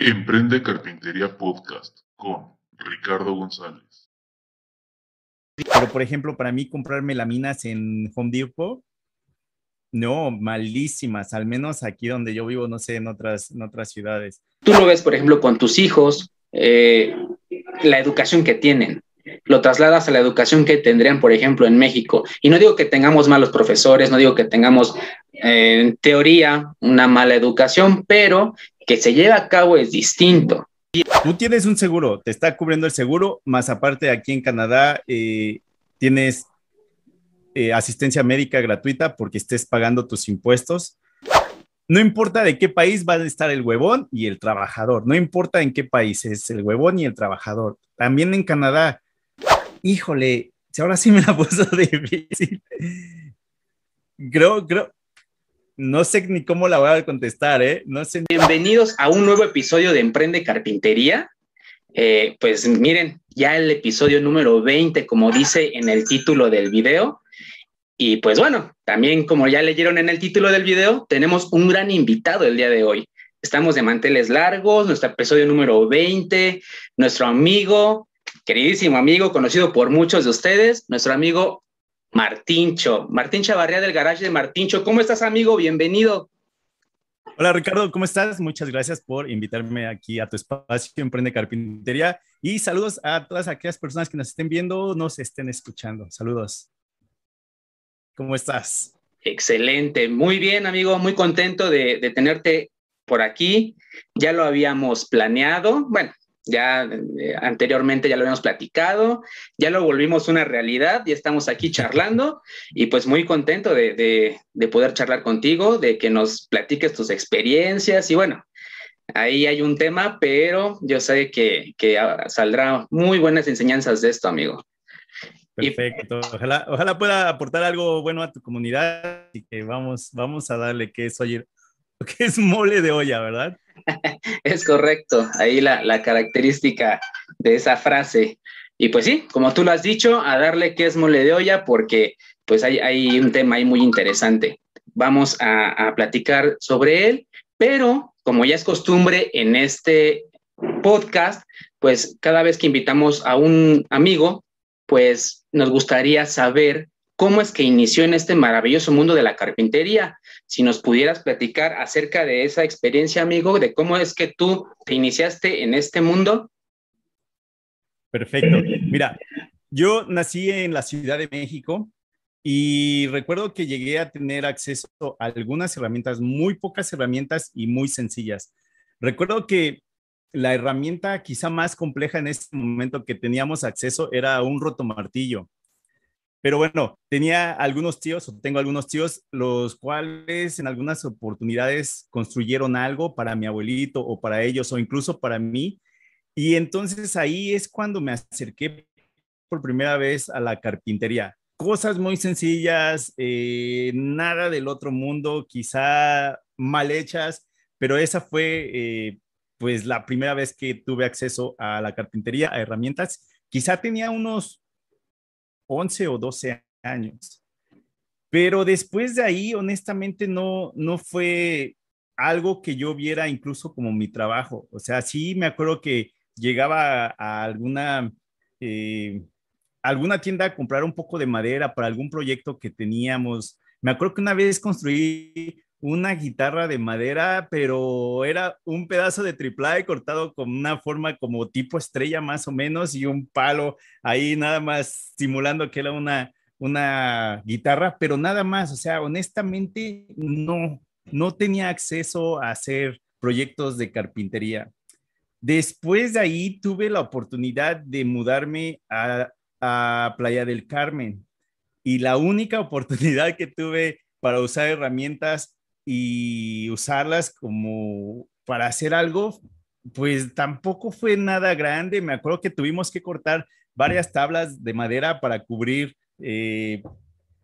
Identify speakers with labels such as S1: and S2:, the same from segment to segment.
S1: Emprende Carpintería Podcast con Ricardo González.
S2: Pero, por ejemplo, para mí comprarme laminas en Home Depot, no, malísimas, al menos aquí donde yo vivo, no sé, en otras, en otras ciudades.
S3: Tú lo ves, por ejemplo, con tus hijos, eh, la educación que tienen, lo trasladas a la educación que tendrían, por ejemplo, en México. Y no digo que tengamos malos profesores, no digo que tengamos, eh, en teoría, una mala educación, pero que se lleva a cabo es distinto.
S2: Tú tienes un seguro, te está cubriendo el seguro, más aparte aquí en Canadá eh, tienes eh, asistencia médica gratuita porque estés pagando tus impuestos. No importa de qué país va a estar el huevón y el trabajador, no importa en qué país es el huevón y el trabajador. También en Canadá, híjole, ahora sí me la puso difícil. Creo, creo, no sé ni cómo la voy a contestar, ¿eh? No sé.
S3: Bienvenidos a un nuevo episodio de Emprende Carpintería. Eh, pues miren, ya el episodio número 20, como dice en el título del video. Y pues bueno, también como ya leyeron en el título del video, tenemos un gran invitado el día de hoy. Estamos de manteles largos, nuestro episodio número 20, nuestro amigo, queridísimo amigo, conocido por muchos de ustedes, nuestro amigo Martincho, Martín Chavarría del Garage de Martincho. ¿Cómo estás, amigo? Bienvenido.
S2: Hola, Ricardo, ¿cómo estás? Muchas gracias por invitarme aquí a tu espacio Emprende Carpintería y saludos a todas aquellas personas que nos estén viendo, nos estén escuchando. Saludos. ¿Cómo estás?
S3: Excelente, muy bien, amigo, muy contento de, de tenerte por aquí. Ya lo habíamos planeado, bueno, ya eh, anteriormente ya lo habíamos platicado, ya lo volvimos una realidad y estamos aquí charlando y pues muy contento de, poder charlar contigo, de que nos platiques tus experiencias y bueno, ahí hay un tema, pero yo sé que, que saldrá muy buenas enseñanzas de esto, amigo.
S2: Perfecto. Ojalá, ojalá pueda aportar algo bueno a tu comunidad y que vamos, vamos a darle que es, oye, que es mole de olla, ¿verdad?
S3: es correcto, ahí la, característica de esa frase. Y pues sí, como tú lo has dicho, a darle que es mole de olla porque pues hay, hay un tema ahí muy interesante. Vamos a, a platicar sobre él, pero como ya es costumbre en este podcast, pues cada vez que invitamos a un amigo, pues nos gustaría saber cómo es que inició en este maravilloso mundo de la carpintería. Si nos pudieras platicar acerca de esa experiencia, amigo, de cómo es que tú te iniciaste en este mundo.
S2: Perfecto. Mira, yo nací en la Ciudad de México y recuerdo que llegué a tener acceso a algunas herramientas, muy pocas herramientas y muy sencillas. Recuerdo que la herramienta quizá más compleja en este momento que teníamos acceso era un rotomartillo. Pero bueno, tenía algunos tíos, o tengo algunos tíos, los cuales en algunas oportunidades construyeron algo para mi abuelito o para ellos o incluso para mí. Y entonces ahí es cuando me acerqué por primera vez a la carpintería. Cosas muy sencillas, eh, nada del otro mundo, quizá mal hechas, pero esa fue eh, pues la primera vez que tuve acceso a la carpintería, a herramientas. Quizá tenía unos 11 o 12 años. Pero después de ahí, honestamente, no, no fue algo que yo viera incluso como mi trabajo. O sea, sí me acuerdo que llegaba a, alguna, eh, alguna tienda a comprar un poco de madera para algún proyecto que teníamos. Me acuerdo que una vez construí una guitarra de madera, pero era un pedazo de triple cortado con una forma como tipo estrella más o menos y un palo ahí nada más simulando que era una, una guitarra, pero nada más, o sea, honestamente no, no tenía acceso a hacer proyectos de carpintería. Después de ahí tuve la oportunidad de mudarme a, a Playa del Carmen y la única oportunidad que tuve para usar herramientas y usarlas como para hacer algo, pues tampoco fue nada grande. Me acuerdo que tuvimos que cortar varias tablas de madera para cubrir eh,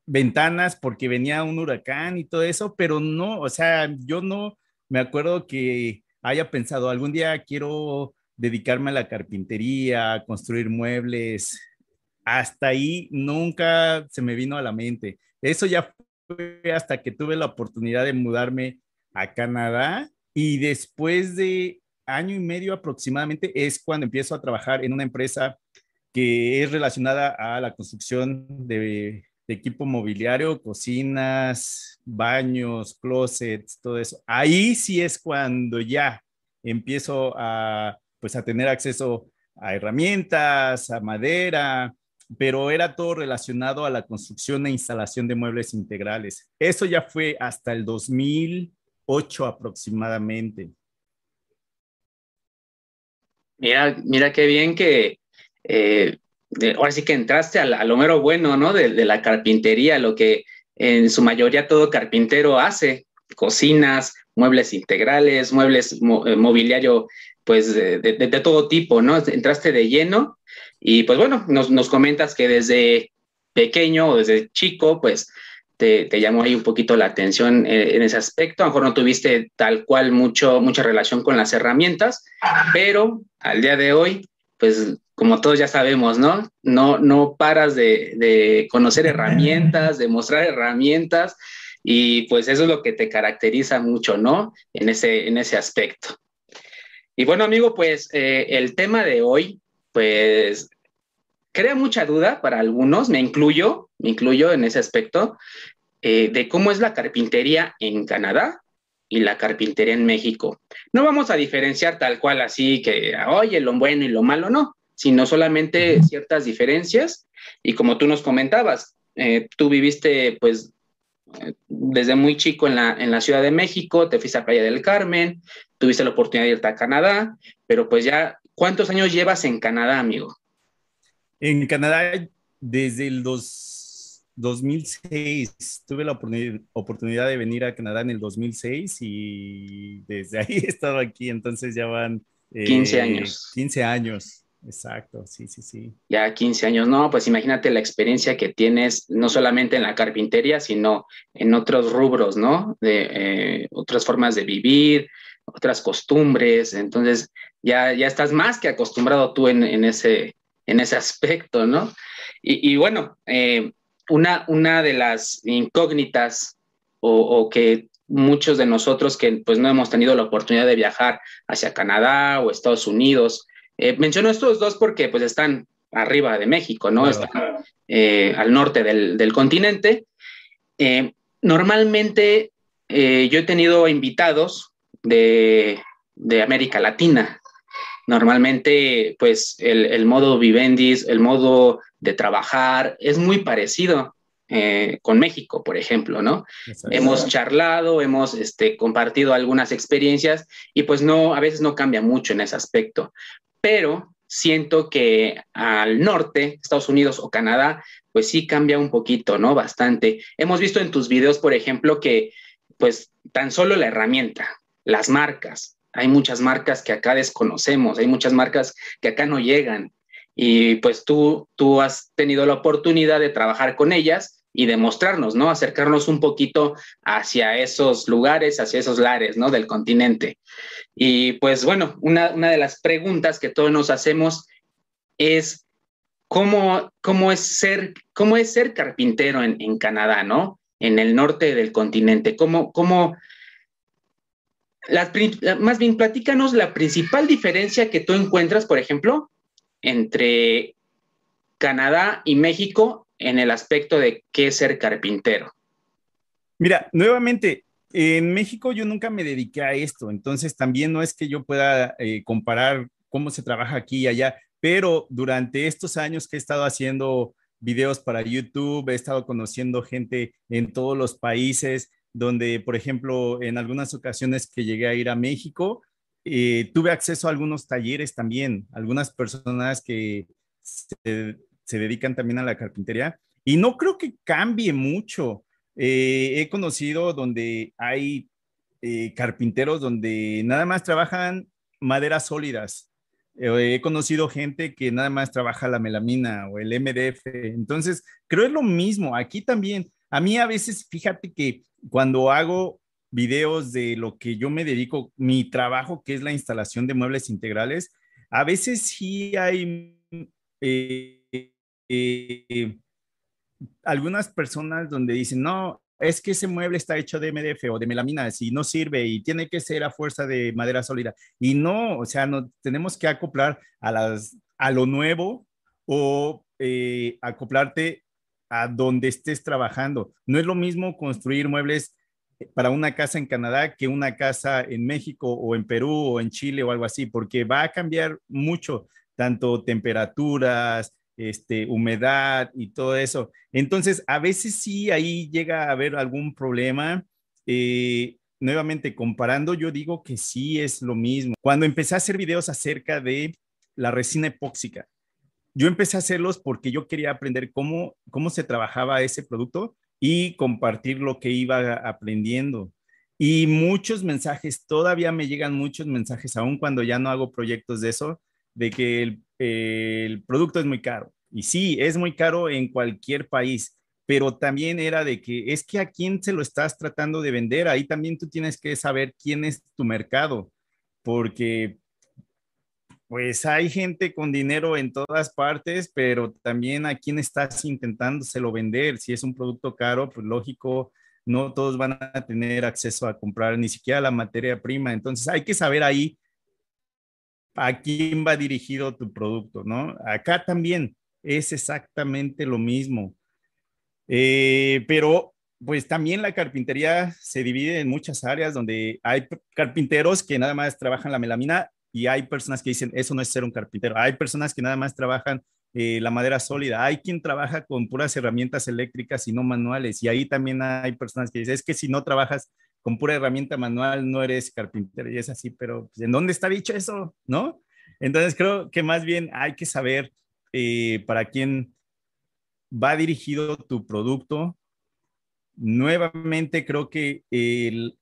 S2: ventanas porque venía un huracán y todo eso, pero no, o sea, yo no me acuerdo que haya pensado algún día quiero dedicarme a la carpintería, a construir muebles. Hasta ahí nunca se me vino a la mente. Eso ya hasta que tuve la oportunidad de mudarme a Canadá y después de año y medio aproximadamente es cuando empiezo a trabajar en una empresa que es relacionada a la construcción de, equipo mobiliario, cocinas, baños, closets, todo eso. Ahí sí es cuando ya empiezo a, pues, a tener acceso a herramientas, a madera, pero era todo relacionado a la construcción e instalación de muebles integrales. Eso ya fue hasta el 2008 aproximadamente.
S3: Mira, mira qué bien que eh, ahora sí que entraste a, lo mero bueno, ¿no? De, la carpintería, lo que en su mayoría todo carpintero hace, cocinas, muebles integrales, muebles eh, mobiliario, pues de, de, todo tipo, ¿no? Entraste de lleno y pues bueno, nos, nos comentas que desde pequeño o desde chico, pues te, te, llamó ahí un poquito la atención eh, en ese aspecto. A lo mejor no tuviste tal cual mucho, mucha relación con las herramientas, pero al día de hoy, pues como todos ya sabemos, ¿no? No, no paras de, de conocer herramientas, de mostrar herramientas, y pues eso es lo que te caracteriza mucho, ¿no? En ese, en ese aspecto. Y bueno, amigo, pues eh, el tema de hoy, pues crea mucha duda para algunos, me incluyo, me incluyo en ese aspecto, eh, de cómo es la carpintería en Canadá y la carpintería en México. No vamos a diferenciar tal cual así que, oye, lo bueno y lo malo, no, sino solamente ciertas diferencias. Y como tú nos comentabas, eh, tú viviste pues desde muy chico en la, en la Ciudad de México, te fuiste a Playa del Carmen, tuviste la oportunidad de irte a Canadá, pero pues ya, ¿cuántos años llevas en Canadá, amigo?
S2: En Canadá, desde el 2006, tuve la oportunidad de venir a Canadá en el 2006 y desde ahí he estado aquí, entonces ya van...
S3: 15 eh, años.
S2: 15 años, exacto, sí, sí, sí.
S3: Ya 15 años, no, pues imagínate la experiencia que tienes, no solamente en la carpintería, sino en otros rubros, ¿no? De eh, otras formas de vivir, otras costumbres, entonces ya, ya estás más que acostumbrado tú en, en ese en ese aspecto, ¿no? Y, bueno, eh, una, una de las incógnitas o, que muchos de nosotros que pues no hemos tenido la oportunidad de viajar hacia Canadá o Estados Unidos, eh, menciono estos dos porque pues están arriba de México, ¿no? Están eh, al norte del, continente. normalmente yo he tenido invitados de, de América Latina, Normalmente, pues el, modo vivendis, el modo de trabajar es muy parecido eh, con México, por ejemplo, ¿no? Hemos charlado, hemos este, compartido algunas experiencias y pues no, a veces no cambia mucho en ese aspecto, pero siento que al norte, Estados Unidos o Canadá, pues sí cambia un poquito, ¿no? Bastante. Hemos visto en tus videos, por ejemplo, que pues tan solo la herramienta, las marcas, hay muchas marcas que acá desconocemos, hay muchas marcas que acá no llegan. Y pues tú, tú has tenido la oportunidad de trabajar con ellas y demostrarnos, ¿no? Acercarnos un poquito hacia esos lugares, hacia esos lares, ¿no? Del continente. Y pues bueno, una, de las preguntas que todos nos hacemos es, ¿cómo, cómo, es, ser, cómo es ser carpintero en, en Canadá, ¿no? En el norte del continente. ¿Cómo, cómo, más bien, platícanos la principal diferencia que tú encuentras, por ejemplo, entre Canadá y México en el aspecto de qué es ser carpintero.
S2: Mira, nuevamente, en México yo nunca me dediqué a esto, entonces también no es que yo pueda eh, comparar cómo se trabaja aquí y allá, pero durante estos años que he estado haciendo videos para YouTube, he estado conociendo gente en todos los países, donde, por ejemplo, en algunas ocasiones que llegué a ir a México, eh, tuve acceso a algunos talleres también, algunas personas que se, dedican también a la carpintería y no creo que cambie mucho. Eh, he conocido donde hay eh, carpinteros donde nada más trabajan maderas sólidas. he conocido gente que nada más trabaja la melamina o el MDF. Entonces, creo es lo mismo. Aquí también. A mí a veces, fíjate que cuando hago videos de lo que yo me dedico, mi trabajo, que es la instalación de muebles integrales, a veces sí hay eh, eh, algunas personas donde dicen, no, es que ese mueble está hecho de MDF o de melamina, si no sirve y tiene que ser a fuerza de madera sólida. Y no, o sea, no, tenemos que acoplar a, las, a lo nuevo o eh, acoplarte a donde estés trabajando. No es lo mismo construir muebles para una casa en Canadá que una casa en México o en Perú o en Chile o algo así, porque va a cambiar mucho, tanto temperaturas, este, humedad y todo eso. Entonces, a veces sí ahí llega a haber algún problema. Eh, nuevamente, comparando, yo digo que sí es lo mismo. Cuando empecé a hacer videos acerca de la resina epóxica, yo empecé a hacerlos porque yo quería aprender cómo, cómo se trabajaba ese producto y compartir lo que iba aprendiendo. Y muchos mensajes, todavía me llegan muchos mensajes, aún cuando ya no hago proyectos de eso, de que el, el producto es muy caro. Y sí, es muy caro en cualquier país, pero también era de que es que a quién se lo estás tratando de vender, ahí también tú tienes que saber quién es tu mercado, porque pues hay gente con dinero en todas partes, pero también a quién estás intentándoselo vender. Si es un producto caro, pues lógico, no todos van a tener acceso a comprar ni siquiera la materia prima. Entonces hay que saber ahí a quién va dirigido tu producto, ¿no? Acá también es exactamente lo mismo. Eh, pero pues también la carpintería se divide en muchas áreas donde hay carpinteros que nada más trabajan la melamina y hay personas que dicen, eso no es ser un carpintero. Hay personas que nada más trabajan eh, la madera sólida. Hay quien trabaja con puras herramientas eléctricas y no manuales. Y ahí también hay personas que dicen, es que si no trabajas con pura herramienta manual, no eres carpintero. Y es así, pero pues, ¿en dónde está dicho eso? ¿No? Entonces creo que más bien hay que saber eh, para quién va dirigido tu producto. Nuevamente creo que el,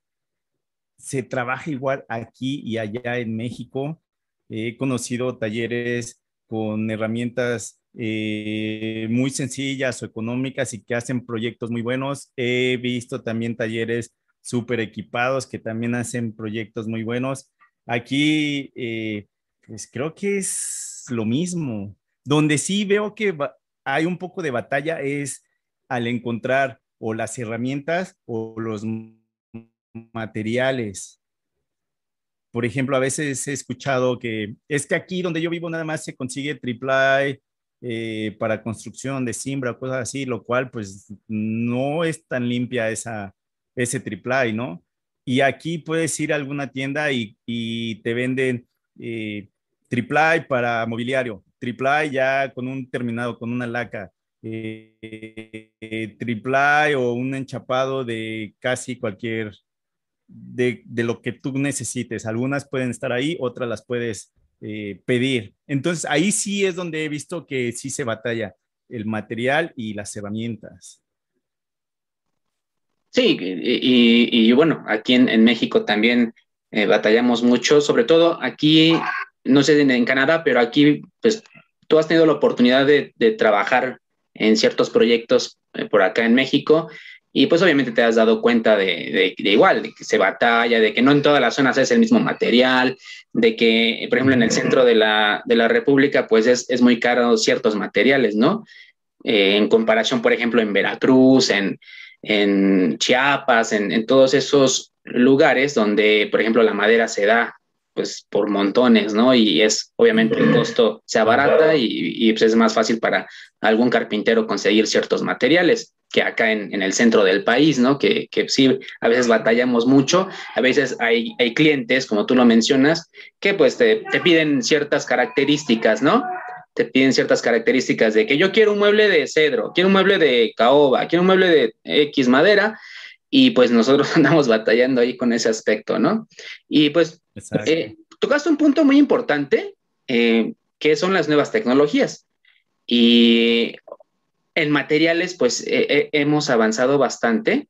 S2: se trabaja igual aquí y allá en México. He conocido talleres con herramientas eh, muy sencillas o económicas y que hacen proyectos muy buenos. He visto también talleres súper equipados que también hacen proyectos muy buenos. Aquí, eh, pues creo que es lo mismo. Donde sí veo que hay un poco de batalla es al encontrar o las herramientas o los materiales. Por ejemplo, a veces he escuchado que es que aquí donde yo vivo nada más se consigue triple eh, para construcción de simbra cosas así, lo cual pues no es tan limpia esa, ese triple ¿no? Y aquí puedes ir a alguna tienda y, te venden eh, triple para mobiliario, triple ya con un terminado, con una laca, eh, triple o un enchapado de casi cualquier de, lo que tú necesites. Algunas pueden estar ahí, otras las puedes eh, pedir. Entonces, ahí sí es donde he visto que sí se batalla el material y las herramientas.
S3: Sí, y, bueno, aquí en, México también eh, batallamos mucho, sobre todo aquí, no sé en, Canadá, pero aquí, pues tú has tenido la oportunidad de, trabajar en ciertos proyectos eh, por acá en México y pues obviamente te has dado cuenta de, igual, de que se batalla, de que no en todas las zonas es el mismo material, de que, por ejemplo, en el centro de la, República, pues es, muy caro ciertos materiales, ¿no? Eh, en comparación, por ejemplo, en Veracruz, en, Chiapas, en, en, todos esos lugares donde, por ejemplo, la madera se da pues por montones, ¿no? Y es obviamente el costo se abarata y, y pues es más fácil para algún carpintero conseguir ciertos materiales que acá en, en el centro del país, ¿no? Que, que, sí, a veces batallamos mucho, a veces hay, hay clientes, como tú lo mencionas, que pues te, te piden ciertas características, ¿no? te piden ciertas características de que yo quiero un mueble de cedro, quiero un mueble de caoba, quiero un mueble de X madera, y pues nosotros andamos batallando ahí con ese aspecto, ¿no? Y pues eh, tocaste un punto muy importante, eh, que son las nuevas tecnologías. Y en materiales, pues eh, hemos avanzado bastante.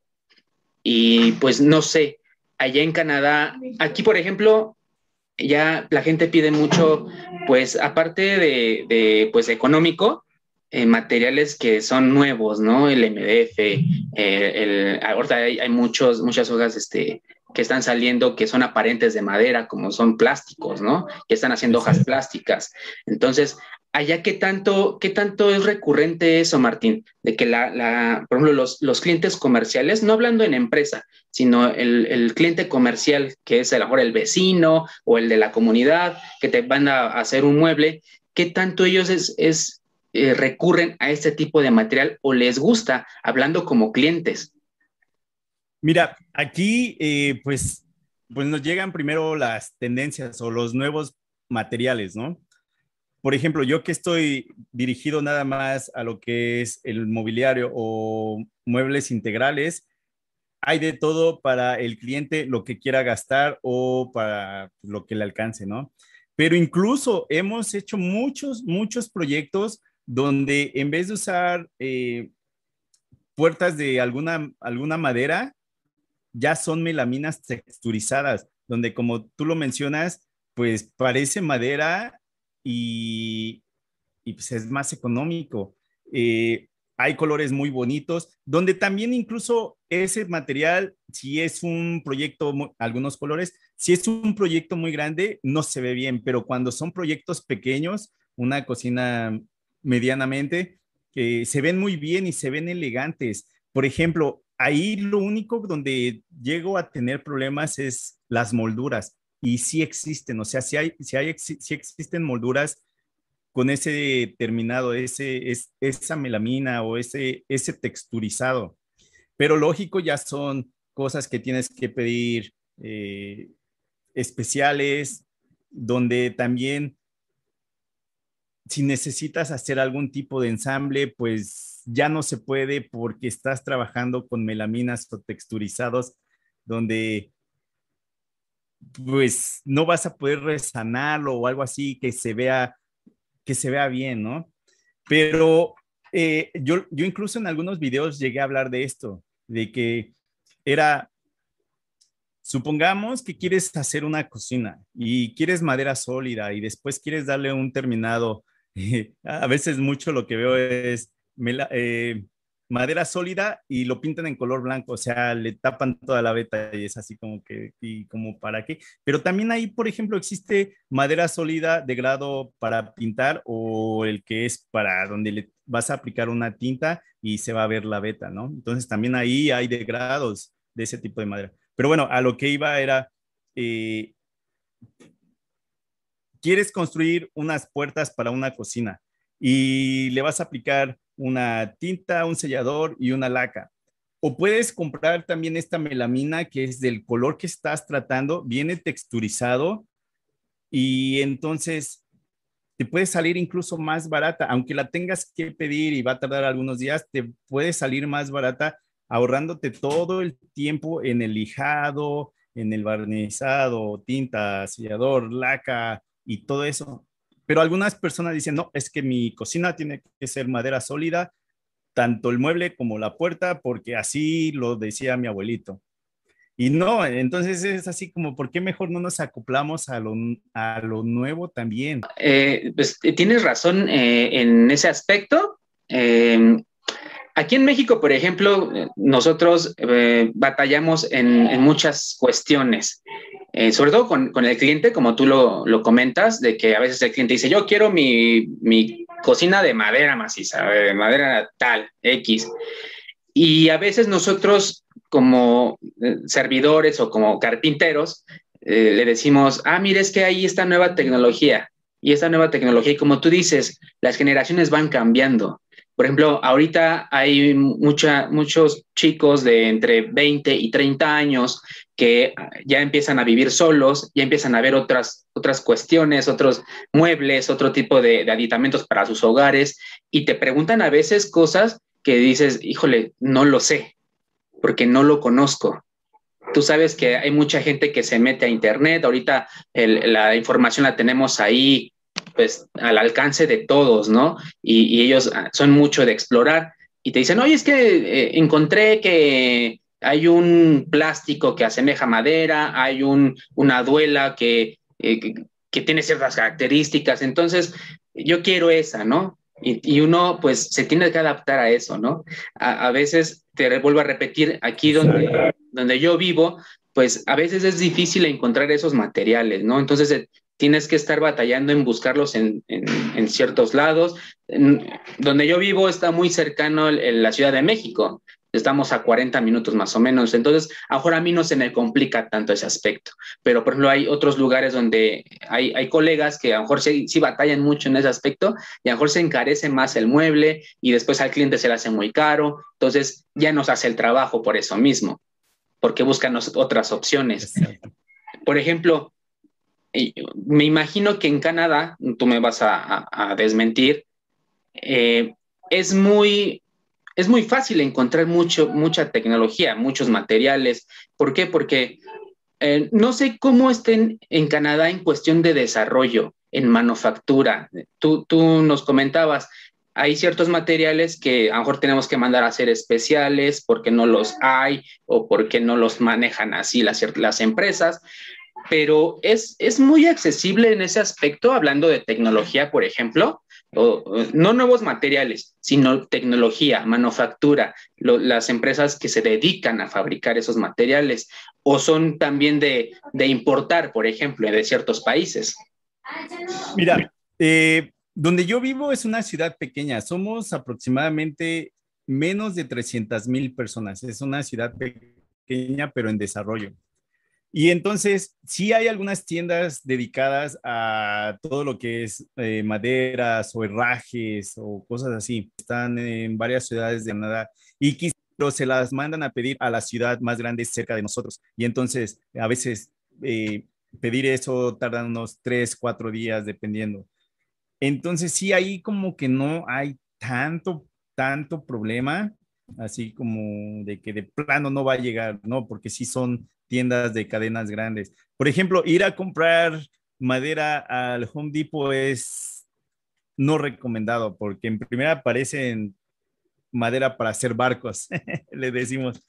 S3: Y pues no sé, allá en Canadá, aquí por ejemplo, ya la gente pide mucho, pues aparte de, de pues económico, eh, materiales que son nuevos, ¿no? El MDF, eh, el, ahorita hay, hay, muchos, muchas hojas este, que están saliendo que son aparentes de madera, como son plásticos, ¿no? Que están haciendo hojas plásticas. Entonces, allá qué tanto, qué tanto es recurrente eso, Martín, de que la, la por ejemplo, los, los, clientes comerciales, no hablando en empresa, sino el, el, cliente comercial, que es a lo mejor el vecino o el de la comunidad, que te van a hacer un mueble, qué tanto ellos es, es eh, recurren a este tipo de material o les gusta, hablando como clientes.
S2: Mira, aquí eh, pues, pues nos llegan primero las tendencias o los nuevos materiales, ¿no? Por ejemplo, yo que estoy dirigido nada más a lo que es el mobiliario o muebles integrales, hay de todo para el cliente lo que quiera gastar o para lo que le alcance, ¿no? Pero incluso hemos hecho muchos, muchos proyectos donde en vez de usar eh, puertas de alguna, alguna madera, ya son melaminas texturizadas, donde como tú lo mencionas, pues parece madera y, pues es más económico. Eh, hay colores muy bonitos, donde también incluso ese material, si es un proyecto, algunos colores, si es un proyecto muy grande, no se ve bien, pero cuando son proyectos pequeños, una cocina medianamente, que se ven muy bien y se ven elegantes. Por ejemplo, ahí lo único donde llego a tener problemas es las molduras y sí existen, o sea, sí, hay, sí, hay, sí existen molduras con ese terminado, ese, es, esa melamina o ese, ese texturizado. Pero lógico, ya son cosas que tienes que pedir eh, especiales, donde también si necesitas hacer algún tipo de ensamble, pues ya no se puede porque estás trabajando con melaminas o texturizados, donde pues no vas a poder resanarlo o algo así que se vea, que se vea bien, ¿no? Pero eh, yo, yo incluso en algunos videos llegué a hablar de esto, de que era, supongamos que quieres hacer una cocina y quieres madera sólida y después quieres darle un terminado. a veces mucho lo que veo es eh, madera sólida y lo pintan en color blanco, o sea, le tapan toda la beta y es así como que, y como para qué. Pero también ahí, por ejemplo, existe madera sólida de grado para pintar o el que es para donde le vas a aplicar una tinta y se va a ver la beta, ¿no? Entonces también ahí hay de grados de ese tipo de madera. Pero bueno, a lo que iba era, eh, quieres construir unas puertas para una cocina y le vas a aplicar una tinta, un sellador y una laca. O puedes comprar también esta melamina que es del color que estás tratando, viene texturizado y entonces te puede salir incluso más barata, aunque la tengas que pedir y va a tardar algunos días, te puede salir más barata ahorrándote todo el tiempo en el lijado, en el barnizado, tinta, sellador, laca y todo eso. Pero algunas personas dicen, no, es que mi cocina tiene que ser madera sólida, tanto el mueble como la puerta, porque así lo decía mi abuelito. Y no, entonces es así como, ¿por qué mejor no nos acoplamos a lo, a lo nuevo también?
S3: Eh, pues eh, tienes razón eh, en ese aspecto. Aquí en México, por ejemplo, nosotros batallamos en, en, muchas cuestiones. Eh, sobre todo con, con, el cliente, como tú lo, lo, comentas, de que a veces el cliente dice, yo quiero mi, mi cocina de madera maciza, de madera tal, X. Y a veces nosotros como eh, servidores o como carpinteros eh, le decimos, ah, mire, es que ahí está nueva tecnología. Y esta nueva tecnología, y como tú dices, las generaciones van cambiando. Por ejemplo, ahorita hay mucha, muchos chicos de entre 20 y 30 años que ya empiezan a vivir solos, ya empiezan a ver otras, otras cuestiones, otros muebles, otro tipo de, aditamentos para sus hogares y te preguntan a veces cosas que dices, híjole, no lo sé, porque no lo conozco. Tú sabes que hay mucha gente que se mete a Internet, ahorita la información la tenemos ahí, pues al alcance de todos, ¿no? Y, ellos ah, son mucho de explorar y te dicen, oye, es que eh, encontré que hay un plástico que asemeja madera, hay un, una duela eh, que, que, tiene ciertas características, entonces yo quiero esa, ¿no? Y, y uno pues se tiene que adaptar a eso, ¿no? A, a veces, te vuelvo a repetir, aquí donde, donde yo vivo, pues a veces es difícil encontrar esos materiales, ¿no? Entonces tienes que estar batallando en buscarlos en, ciertos lados. donde yo vivo está muy cercano en la Ciudad de México, estamos a 40 minutos más o menos, entonces ahora a mí no se me complica tanto ese aspecto, pero por ejemplo hay otros lugares donde hay, hay colegas que a lo mejor sí, sí, batallan mucho en ese aspecto y a lo mejor se encarece más el mueble y después al cliente se le hace muy caro, entonces ya nos hace el trabajo por eso mismo, porque buscan otras opciones. Por ejemplo, me imagino que en Canadá, tú me vas a, desmentir, eh, es, muy, es muy fácil encontrar mucho, mucha tecnología, muchos materiales. ¿Por qué? Porque eh, no sé cómo estén en Canadá en cuestión de desarrollo, en manufactura. Tú, tú nos comentabas, hay ciertos materiales que a lo mejor tenemos que mandar a hacer especiales porque no los hay o porque no los manejan así las, las empresas pero es, es muy accesible en ese aspecto, hablando de tecnología, por ejemplo, no nuevos materiales, sino tecnología, manufactura, las empresas que se dedican a fabricar esos materiales, o son también de, de importar, por ejemplo, de ciertos países.
S2: Mira, eh, donde yo vivo es una ciudad pequeña, somos aproximadamente menos de 300 mil personas, es una ciudad pequeña, pero en desarrollo. Y entonces, sí hay algunas tiendas dedicadas a todo lo que es eh, maderas o herrajes o cosas así. Están en varias ciudades de Canadá y quizás se las mandan a pedir a la ciudad más grande cerca de nosotros. Y entonces, a veces eh, pedir eso tarda unos tres, cuatro días, dependiendo. Entonces, sí, ahí como que no hay tanto, tanto problema, así como de que de plano no va a llegar, ¿no? Porque sí son tiendas de cadenas grandes. Por ejemplo, ir a comprar madera al Home Depot es no recomendado porque en primera aparecen madera para hacer barcos, le decimos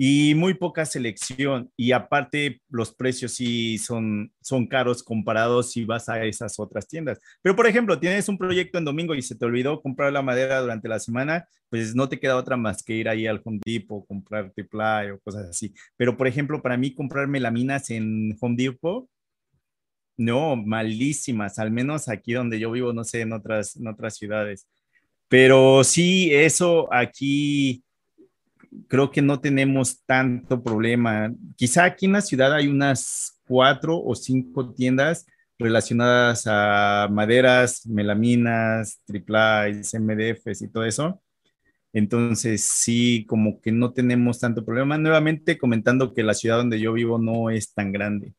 S2: y muy poca selección. Y aparte, los precios sí son, son caros comparados si vas a esas otras tiendas. Pero, por ejemplo, tienes un proyecto en domingo y se te olvidó comprar la madera durante la semana, pues no te queda otra más que ir ahí al Home Depot, comprar triple o cosas así. Pero, por ejemplo, para mí comprar melaminas en Home Depot, no, malísimas, al menos aquí donde yo vivo, no sé, en otras, en otras ciudades. Pero sí, eso aquí creo que no tenemos tanto problema. Quizá aquí en la ciudad hay unas cuatro o cinco tiendas relacionadas a maderas, melaminas, triplies, MDFs y todo eso. Entonces, sí, como que no tenemos tanto problema. Nuevamente comentando que la ciudad donde yo vivo no es tan grande.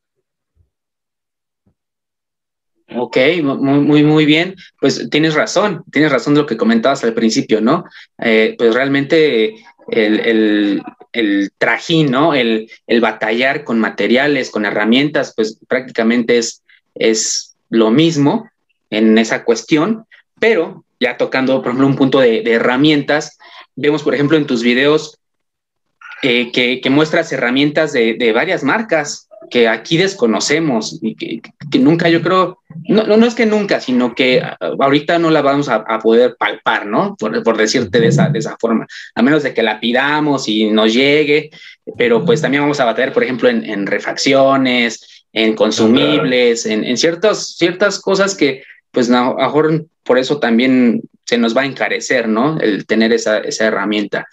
S3: Ok, muy, muy, muy bien. Pues tienes razón, tienes razón de lo que comentabas al principio, ¿no? Eh, pues realmente el, el, trajín, ¿no? El, batallar con materiales, con herramientas, pues prácticamente es, es lo mismo en esa cuestión, pero ya tocando, por ejemplo, un punto de, herramientas, vemos, por ejemplo, en tus videos eh, que, muestras herramientas de, de varias marcas, que aquí desconocemos y que, nunca yo creo, no, no, es que nunca, sino que ahorita no la vamos a, poder palpar, ¿no? Por, por, decirte de esa, de esa forma, a menos de que la pidamos y nos llegue, pero pues también vamos a batallar, por ejemplo, en, refacciones, en consumibles, en, en ciertas, ciertas cosas que pues a lo mejor por eso también se nos va a encarecer, ¿no? El tener esa, esa herramienta.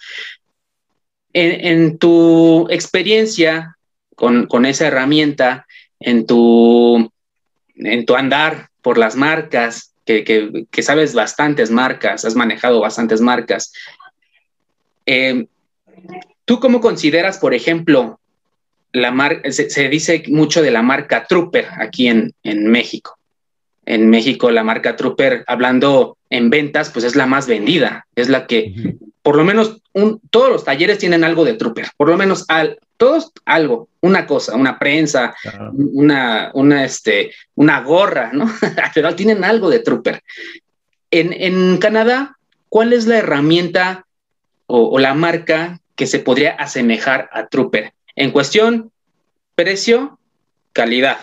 S3: En, en, tu experiencia con, esa herramienta en tu, en tu andar por las marcas, que, sabes bastantes marcas, has manejado bastantes marcas. Eh, ¿Tú cómo consideras, por ejemplo, la marca, se, dice mucho de la marca Trooper aquí en, en México? En México la marca Trooper, hablando en ventas, pues es la más vendida, es la que, por lo menos, todos los talleres tienen algo de Trooper, por lo menos al, todos algo, una cosa, una prensa, una, una, este, una gorra, ¿no? Pero tienen algo de trooper. En, Canadá, ¿cuál es la herramienta o, la marca que se podría asemejar a trooper? En cuestión, precio, calidad.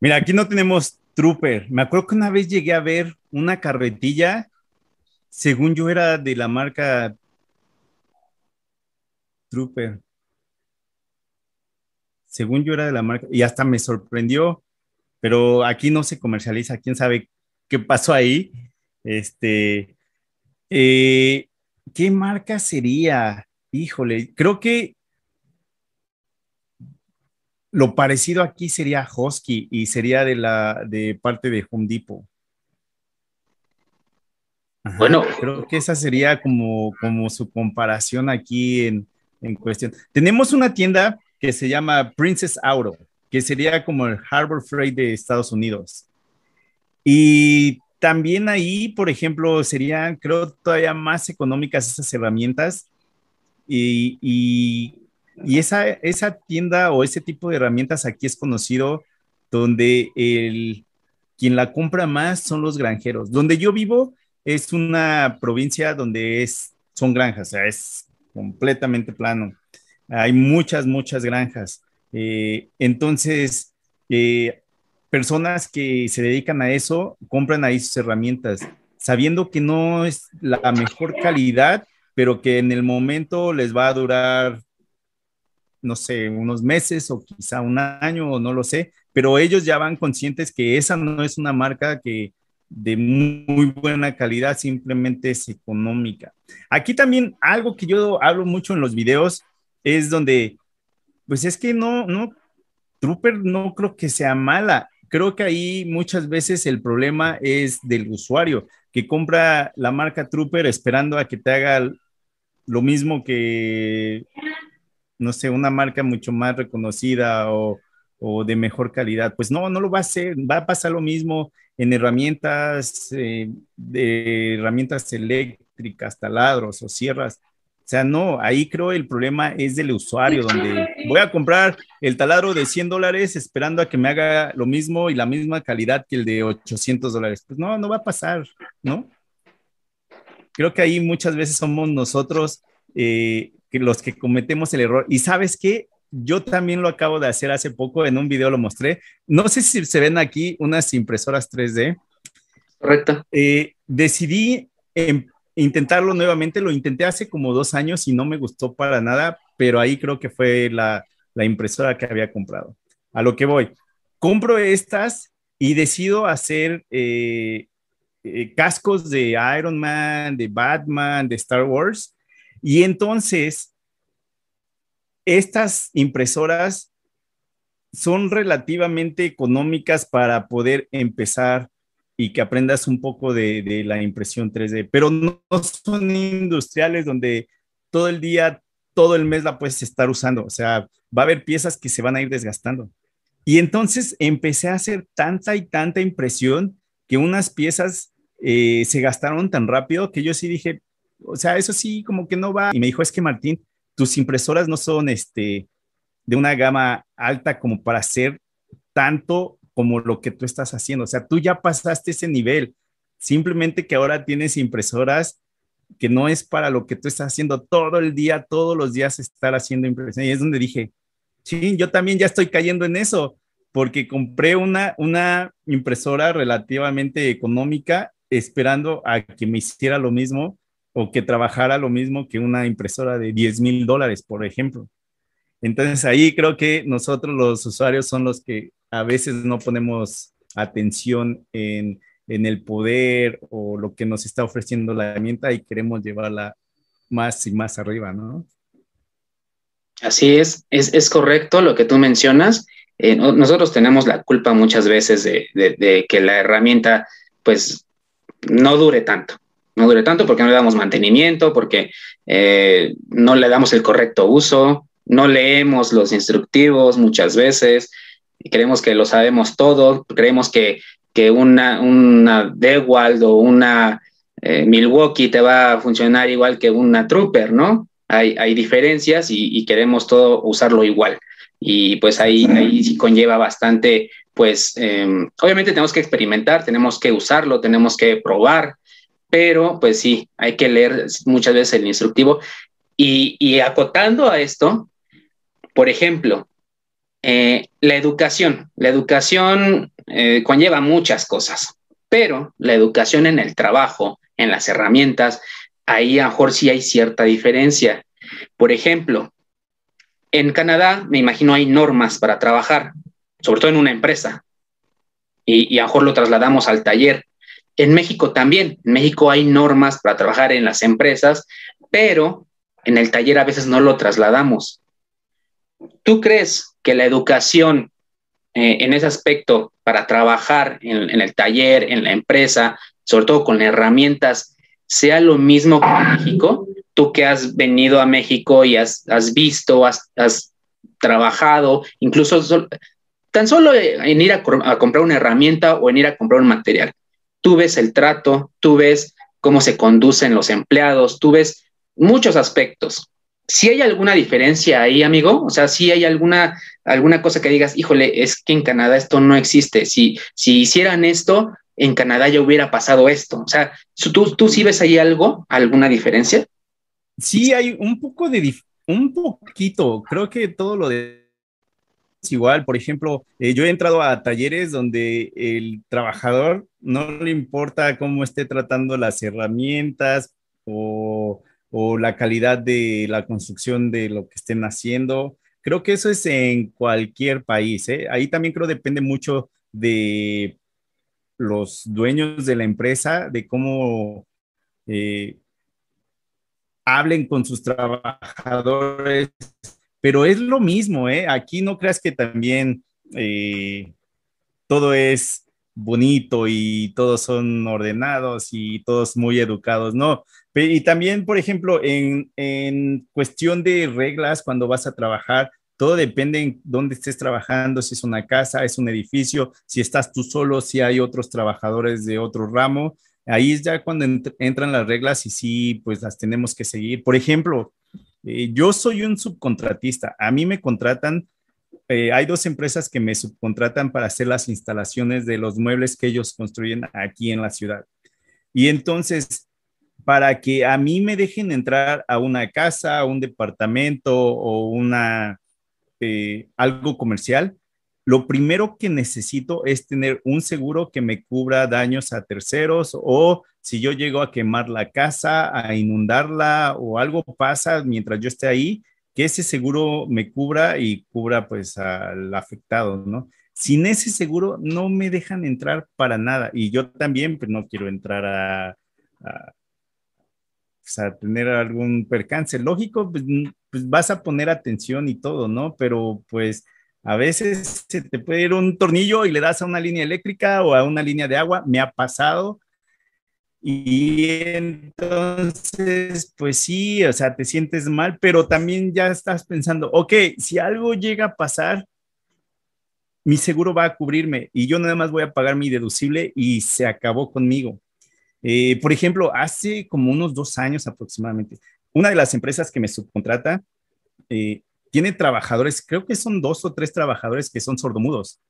S2: Mira, aquí no tenemos trooper. Me acuerdo que una vez llegué a ver una carretilla, según yo era de la marca Trooper. según yo era de la marca, y hasta me sorprendió, pero aquí no se comercializa, quién sabe qué pasó ahí. Este, eh, ¿qué marca sería? Híjole, creo que lo parecido aquí sería Husky y sería de la de parte de Home Depot. bueno, creo que esa sería como, como su comparación aquí en, en cuestión. Tenemos una tienda que se llama Princess Auto, que sería como el Harbor Freight de Estados Unidos. Y también ahí, por ejemplo, serían, creo, todavía más económicas esas herramientas. Y, y, esa, esa tienda o ese tipo de herramientas aquí es conocido donde el, quien la compra más son los granjeros. Donde yo vivo es una provincia donde es, son granjas, o sea, es completamente plano. Hay muchas, muchas granjas. Eh, entonces, eh, personas que se dedican a eso compran ahí sus herramientas, sabiendo que no es la mejor calidad, pero que en el momento les va a durar, no sé, unos meses o quizá un año o no lo sé, pero ellos ya van conscientes que esa no es una marca que de muy buena calidad, simplemente es económica. Aquí también algo que yo hablo mucho en los videos es donde, pues es que no, no, Trooper no creo que sea mala. Creo que ahí muchas veces el problema es del usuario que compra la marca Trooper esperando a que te haga lo mismo que, no sé, una marca mucho más reconocida o, o de mejor calidad. Pues no, no lo va a hacer, va a pasar lo mismo en herramientas, eh, de herramientas eléctricas, taladros o sierras. O sea, no, ahí creo el problema es del usuario, donde voy a comprar el taladro de 100 dólares esperando a que me haga lo mismo y la misma calidad que el de 800 dólares. Pues no, no va a pasar, ¿no? Creo que ahí muchas veces somos nosotros eh, que los que cometemos el error. Y sabes qué, yo también lo acabo de hacer hace poco, en un video lo mostré. No sé si se ven aquí unas impresoras 3D.
S3: Correcto.
S2: Eh, decidí em, intentarlo nuevamente, lo intenté hace como dos años y no me gustó para nada, pero ahí creo que fue la, impresora que había comprado. A lo que voy, compro estas y decido hacer eh, eh, cascos de Iron Man, de Batman, de Star Wars. Y entonces, estas impresoras son relativamente económicas para poder empezar y que aprendas un poco de, la impresión 3D, pero no, son industriales donde todo el día, todo el mes la puedes estar usando, o sea, va a haber piezas que se van a ir desgastando. Y entonces empecé a hacer tanta y tanta impresión que unas piezas eh, se gastaron tan rápido que yo sí dije, o sea, eso sí, como que no va. Y me dijo, es que Martín, tus impresoras no son este, de una gama alta como para hacer tanto como lo que tú estás haciendo. O sea, tú ya pasaste ese nivel. Simplemente que ahora tienes impresoras que no es para lo que tú estás haciendo todo el día, todos los días estar haciendo impresión. Y es donde dije, sí, yo también ya estoy cayendo en eso, porque compré una, una impresora relativamente económica esperando a que me hiciera lo mismo o que trabajara lo mismo que una impresora de 10 mil dólares, por ejemplo. Entonces ahí creo que nosotros los usuarios son los que a veces no ponemos atención en, el poder o lo que nos está ofreciendo la herramienta y queremos llevarla más y más arriba, ¿no?
S3: Así es, es, correcto lo que tú mencionas. Eh, nosotros tenemos la culpa muchas veces de, que la herramienta pues no dure tanto. No dure tanto porque no le damos mantenimiento, porque eh, no le damos el correcto uso, no leemos los instructivos muchas veces, creemos que lo sabemos todo, creemos que, que una, una DeWalt o una eh, Milwaukee te va a funcionar igual que una Trooper, ¿no? Hay, hay diferencias y, queremos todo usarlo igual. Y pues ahí, ahí sí conlleva bastante, pues em, obviamente tenemos que experimentar, tenemos que usarlo, tenemos que probar, pero pues sí, hay que leer muchas veces el instructivo. Y, acotando a esto, por ejemplo, eh, la educación. La educación eh, conlleva muchas cosas, pero la educación en el trabajo, en las herramientas, ahí a mejor sí hay cierta diferencia. Por ejemplo, En Canadá, me imagino, hay normas para trabajar, sobre todo en una empresa, y, y a lo mejor lo trasladamos al taller. En México también, en México hay normas para trabajar en las empresas, pero en el taller a veces no lo trasladamos. ¿Tú crees que la educación eh, en ese aspecto para trabajar en, el taller, en la empresa, sobre todo con herramientas, sea lo mismo que en México? Tú que has venido a México y has, visto, has, trabajado, incluso tan solo en ir a, a comprar una herramienta o en ir a comprar un material. Tú ves el trato, tú ves cómo se conducen los empleados, tú ves muchos aspectos si hay alguna diferencia ahí, amigo, o sea, si hay alguna, alguna cosa que digas, híjole, es que en Canadá esto no existe. Si, si hicieran esto, en Canadá ya hubiera pasado esto. O sea, ¿tú, tú sí ves ahí algo, alguna diferencia?
S2: Sí, hay un poco de, un poquito, creo que todo lo de igual. Por ejemplo, eh, yo he entrado a talleres donde el trabajador no le importa cómo esté tratando las herramientas o o la calidad de la construcción de lo que estén haciendo. Creo que eso es en cualquier país. ¿eh? Ahí también creo depende mucho de los dueños de la empresa, de cómo eh, hablen con sus trabajadores, pero es lo mismo, ¿eh? Aquí no creas que también eh, todo es bonito y todos son ordenados y todos muy educados, no. Y también, por ejemplo, en, en cuestión de reglas, cuando vas a trabajar, todo depende en dónde estés trabajando, si es una casa, es un edificio, si estás tú solo, si hay otros trabajadores de otro ramo. Ahí es ya cuando entran las reglas y sí, pues las tenemos que seguir. Por ejemplo, eh, yo soy un subcontratista. A mí me contratan eh, hay dos empresas que me subcontratan para hacer las instalaciones de los muebles que ellos construyen aquí en la ciudad. Y entonces, para que a mí me dejen entrar a una casa, a un departamento o una, eh, algo comercial, lo primero que necesito es tener un seguro que me cubra daños a terceros o si yo llego a quemar la casa, a inundarla o algo pasa mientras yo esté ahí, que ese seguro me cubra y cubra pues al afectado, ¿no? Sin ese seguro no me dejan entrar para nada y yo también pues no quiero entrar a, pues, tener algún percance. Lógico, pues, pues, vas a poner atención y todo, ¿no? Pero pues a veces se te puede ir un tornillo y le das a una línea eléctrica o a una línea de agua, me ha pasado y entonces, pues sí, o sea, te sientes mal, pero también ya estás pensando, ok, si algo llega a pasar, mi seguro va a cubrirme y yo nada más voy a pagar mi deducible y se acabó conmigo. Eh, por ejemplo, hace como unos dos años aproximadamente, una de las empresas que me subcontrata eh, tiene trabajadores, creo que son dos o tres trabajadores que son sordomudos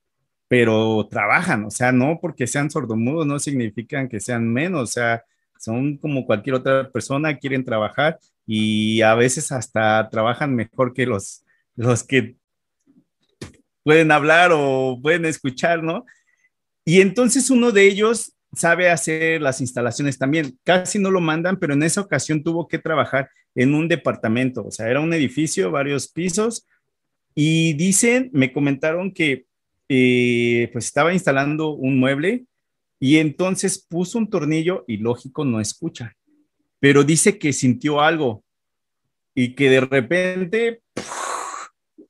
S2: pero trabajan, o sea, no porque sean sordomudos no significan que sean menos, o sea, son como cualquier otra persona, quieren trabajar y a veces hasta trabajan mejor que los, los que pueden hablar o pueden escuchar, ¿no? Y entonces uno de ellos sabe hacer las instalaciones también. Casi no lo mandan, pero en esa ocasión tuvo que trabajar en un departamento, o sea, era un edificio, varios pisos, y dicen, me comentaron que eh, pues estaba instalando un mueble y entonces puso un tornillo y lógico no escucha, pero dice que sintió algo y que de repente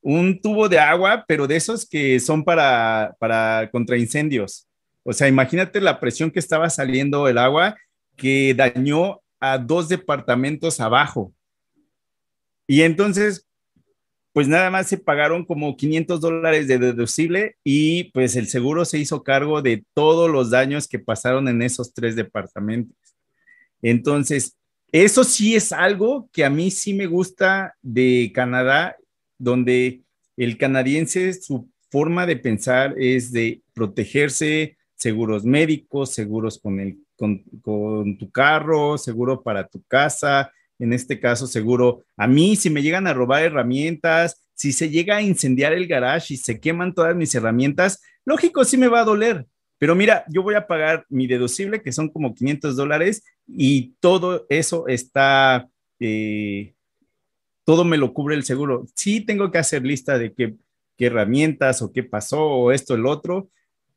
S2: un tubo de agua, pero de esos que son para, para contra incendios. O sea, imagínate la presión que estaba saliendo el agua que dañó a dos departamentos abajo. Y entonces, pues nada más se pagaron como 500 dólares de deducible y pues el seguro se hizo cargo de todos los daños que pasaron en esos tres departamentos. Entonces, eso sí es algo que a mí sí me gusta de Canadá, donde el canadiense, su forma de pensar es de protegerse, seguros médicos, seguros con, el, con, tu carro, seguro para tu casa, en este caso seguro, a mí si me llegan a robar herramientas, si se llega a incendiar el garage y se queman todas mis herramientas, lógico, sí me va a doler. Pero mira, yo voy a pagar mi deducible, que son como 500 dólares, y todo eso está, eh, todo me lo cubre el seguro. Sí tengo que hacer lista de qué, qué herramientas o qué pasó o esto, el otro,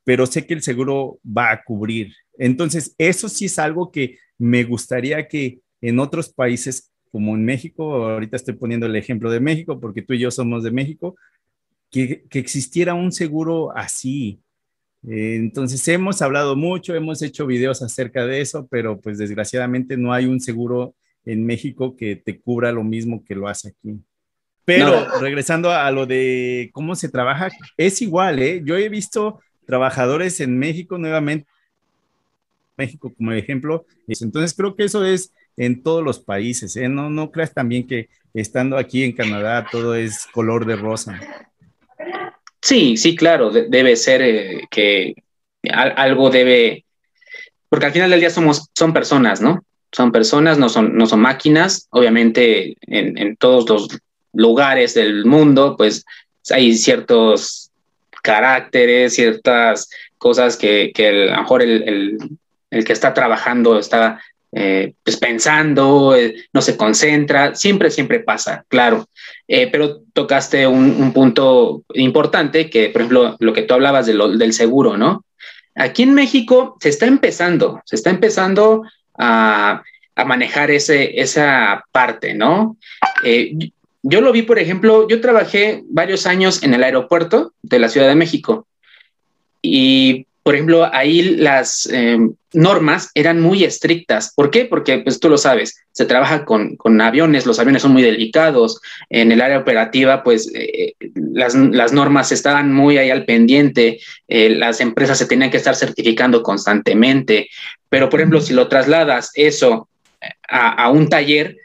S2: pero sé que el seguro va a cubrir. Entonces, eso sí es algo que me gustaría que en otros países como en México, ahorita estoy poniendo el ejemplo de México porque tú y yo somos de México, que, que existiera un seguro así. Eh, entonces, hemos hablado mucho, hemos hecho videos acerca de eso, pero pues desgraciadamente no hay un seguro en México que te cubra lo mismo que lo hace aquí. Pero regresando a lo de cómo se trabaja, es igual, ¿eh? Yo he visto trabajadores en México nuevamente, México como ejemplo, entonces creo que eso es en todos los países, ¿eh? No, no creas también que estando aquí en Canadá todo es color de rosa.
S3: Sí, sí, claro, debe ser eh, que algo debe, porque al final del día somos, son personas, ¿no? Son personas, no son, no son máquinas, obviamente en, en todos los lugares del mundo, pues hay ciertos caracteres, ciertas cosas que, a lo mejor el, que está trabajando está eh, pues pensando, eh, no se concentra, siempre, siempre pasa, claro. Eh, pero tocaste un, punto importante, que por ejemplo, lo que tú hablabas de del seguro, ¿no? Aquí en México se está empezando, se está empezando a, a manejar ese, esa parte, ¿no? yo lo vi, por ejemplo, yo trabajé varios años en el aeropuerto de la Ciudad de México y, por ejemplo, ahí las eh, normas eran muy estrictas. ¿Por qué? Porque, pues tú lo sabes, se trabaja con, con aviones, los aviones son muy delicados, en el área operativa, pues eh, las, las, normas estaban muy ahí al pendiente, eh, las empresas se tenían que estar certificando constantemente, pero, por ejemplo, si lo trasladas eso a, a un taller,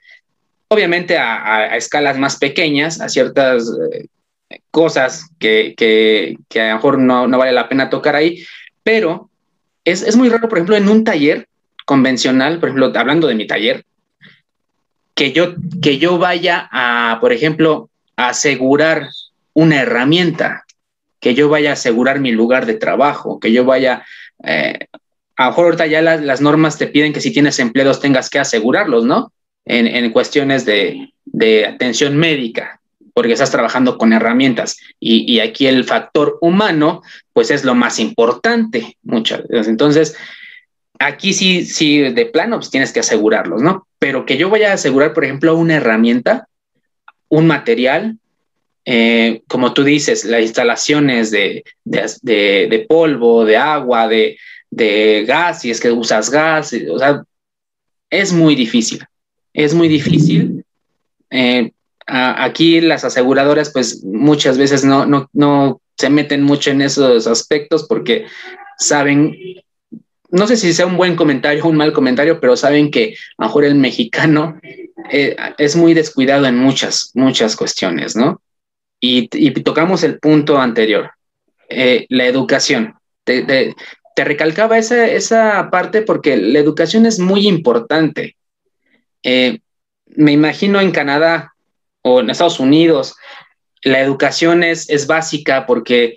S3: obviamente a, escalas más pequeñas, a ciertas eh, cosas que, que, que, a lo mejor no, no, vale la pena tocar ahí, pero es, es, muy raro, por ejemplo, en un taller convencional, por ejemplo, hablando de mi taller, que yo, que yo vaya a, por ejemplo, asegurar una herramienta, que yo vaya a asegurar mi lugar de trabajo, que yo vaya, eh, a lo mejor ahorita ya las, las normas te piden que si tienes empleados tengas que asegurarlos, ¿no? en, cuestiones de, atención médica, porque estás trabajando con herramientas y, aquí el factor humano, pues es lo más importante muchas veces. Entonces, aquí sí, sí, de plano, pues tienes que asegurarlos, ¿no? Pero que yo vaya a asegurar, por ejemplo, una herramienta, un material, eh, como tú dices, las instalaciones de, de, polvo, de agua, de, de gas, si es que usas gas, o sea, es muy difícil es muy difícil. Eh, aquí las aseguradoras pues muchas veces no, no, no se meten mucho en esos aspectos porque saben, no sé si sea un buen comentario o un mal comentario, pero saben que a lo mejor el mexicano eh, es muy descuidado en muchas, muchas cuestiones, ¿no? Y, tocamos el punto anterior, eh, la educación. Te, te recalcaba esa, esa parte porque la educación es muy importante. Eh, me imagino en Canadá o en Estados Unidos, la educación es, es básica porque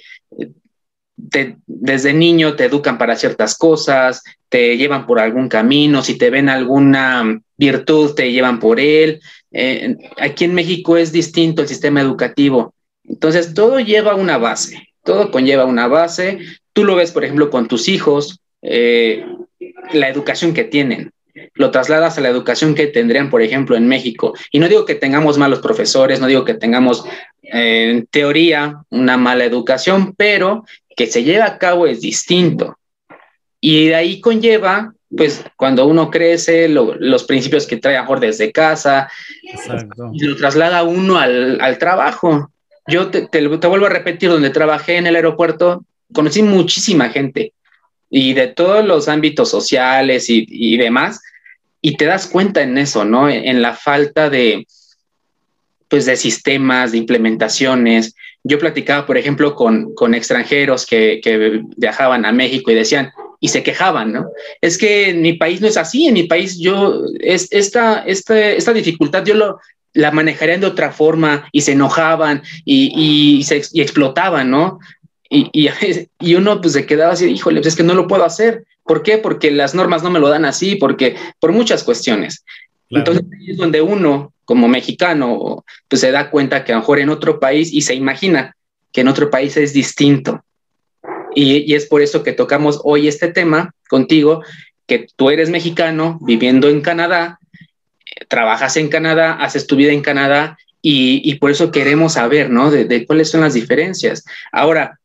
S3: desde niño te educan para ciertas cosas, te llevan por algún camino, si te ven alguna virtud, te llevan por él. Eh, aquí en México es distinto el sistema educativo. Entonces, todo lleva una base, todo conlleva una base. Tú lo ves, por ejemplo, con tus hijos, eh, la educación que tienen lo trasladas a la educación que tendrían, por ejemplo, en México. Y no digo que tengamos malos profesores, no digo que tengamos, eh, en teoría, una mala educación, pero que se lleve a cabo es distinto. Y de ahí conlleva, pues, cuando uno crece, los principios que trae a mejor desde casa, y lo traslada uno al, al trabajo. Yo te, te, te vuelvo a repetir, donde trabajé en el aeropuerto, conocí muchísima gente y de todos los ámbitos sociales y, y, demás, y te das cuenta en eso, ¿no? En la falta de, pues, de sistemas, de implementaciones. Yo platicaba, por ejemplo, con, con extranjeros que, que, viajaban a México y decían, y se quejaban, ¿no? Es que en mi país no es así, en mi país yo, es, esta, esta, esta dificultad yo lo, la manejarían de otra forma y se enojaban y, y, se, y explotaban, ¿no? Y, y, y, uno pues se quedaba así, híjole, pues es que no lo puedo hacer. ¿Por qué? Porque las normas no me lo dan así, porque por muchas cuestiones. Entonces ahí es donde uno, como mexicano, pues se da cuenta que a lo mejor en otro país y se imagina que en otro país es distinto. Y, y es por eso que tocamos hoy este tema contigo, que tú eres mexicano viviendo en Canadá, eh, trabajas en Canadá, haces tu vida en Canadá y, por eso queremos saber, ¿no? De, de, cuáles son las diferencias. Ahora,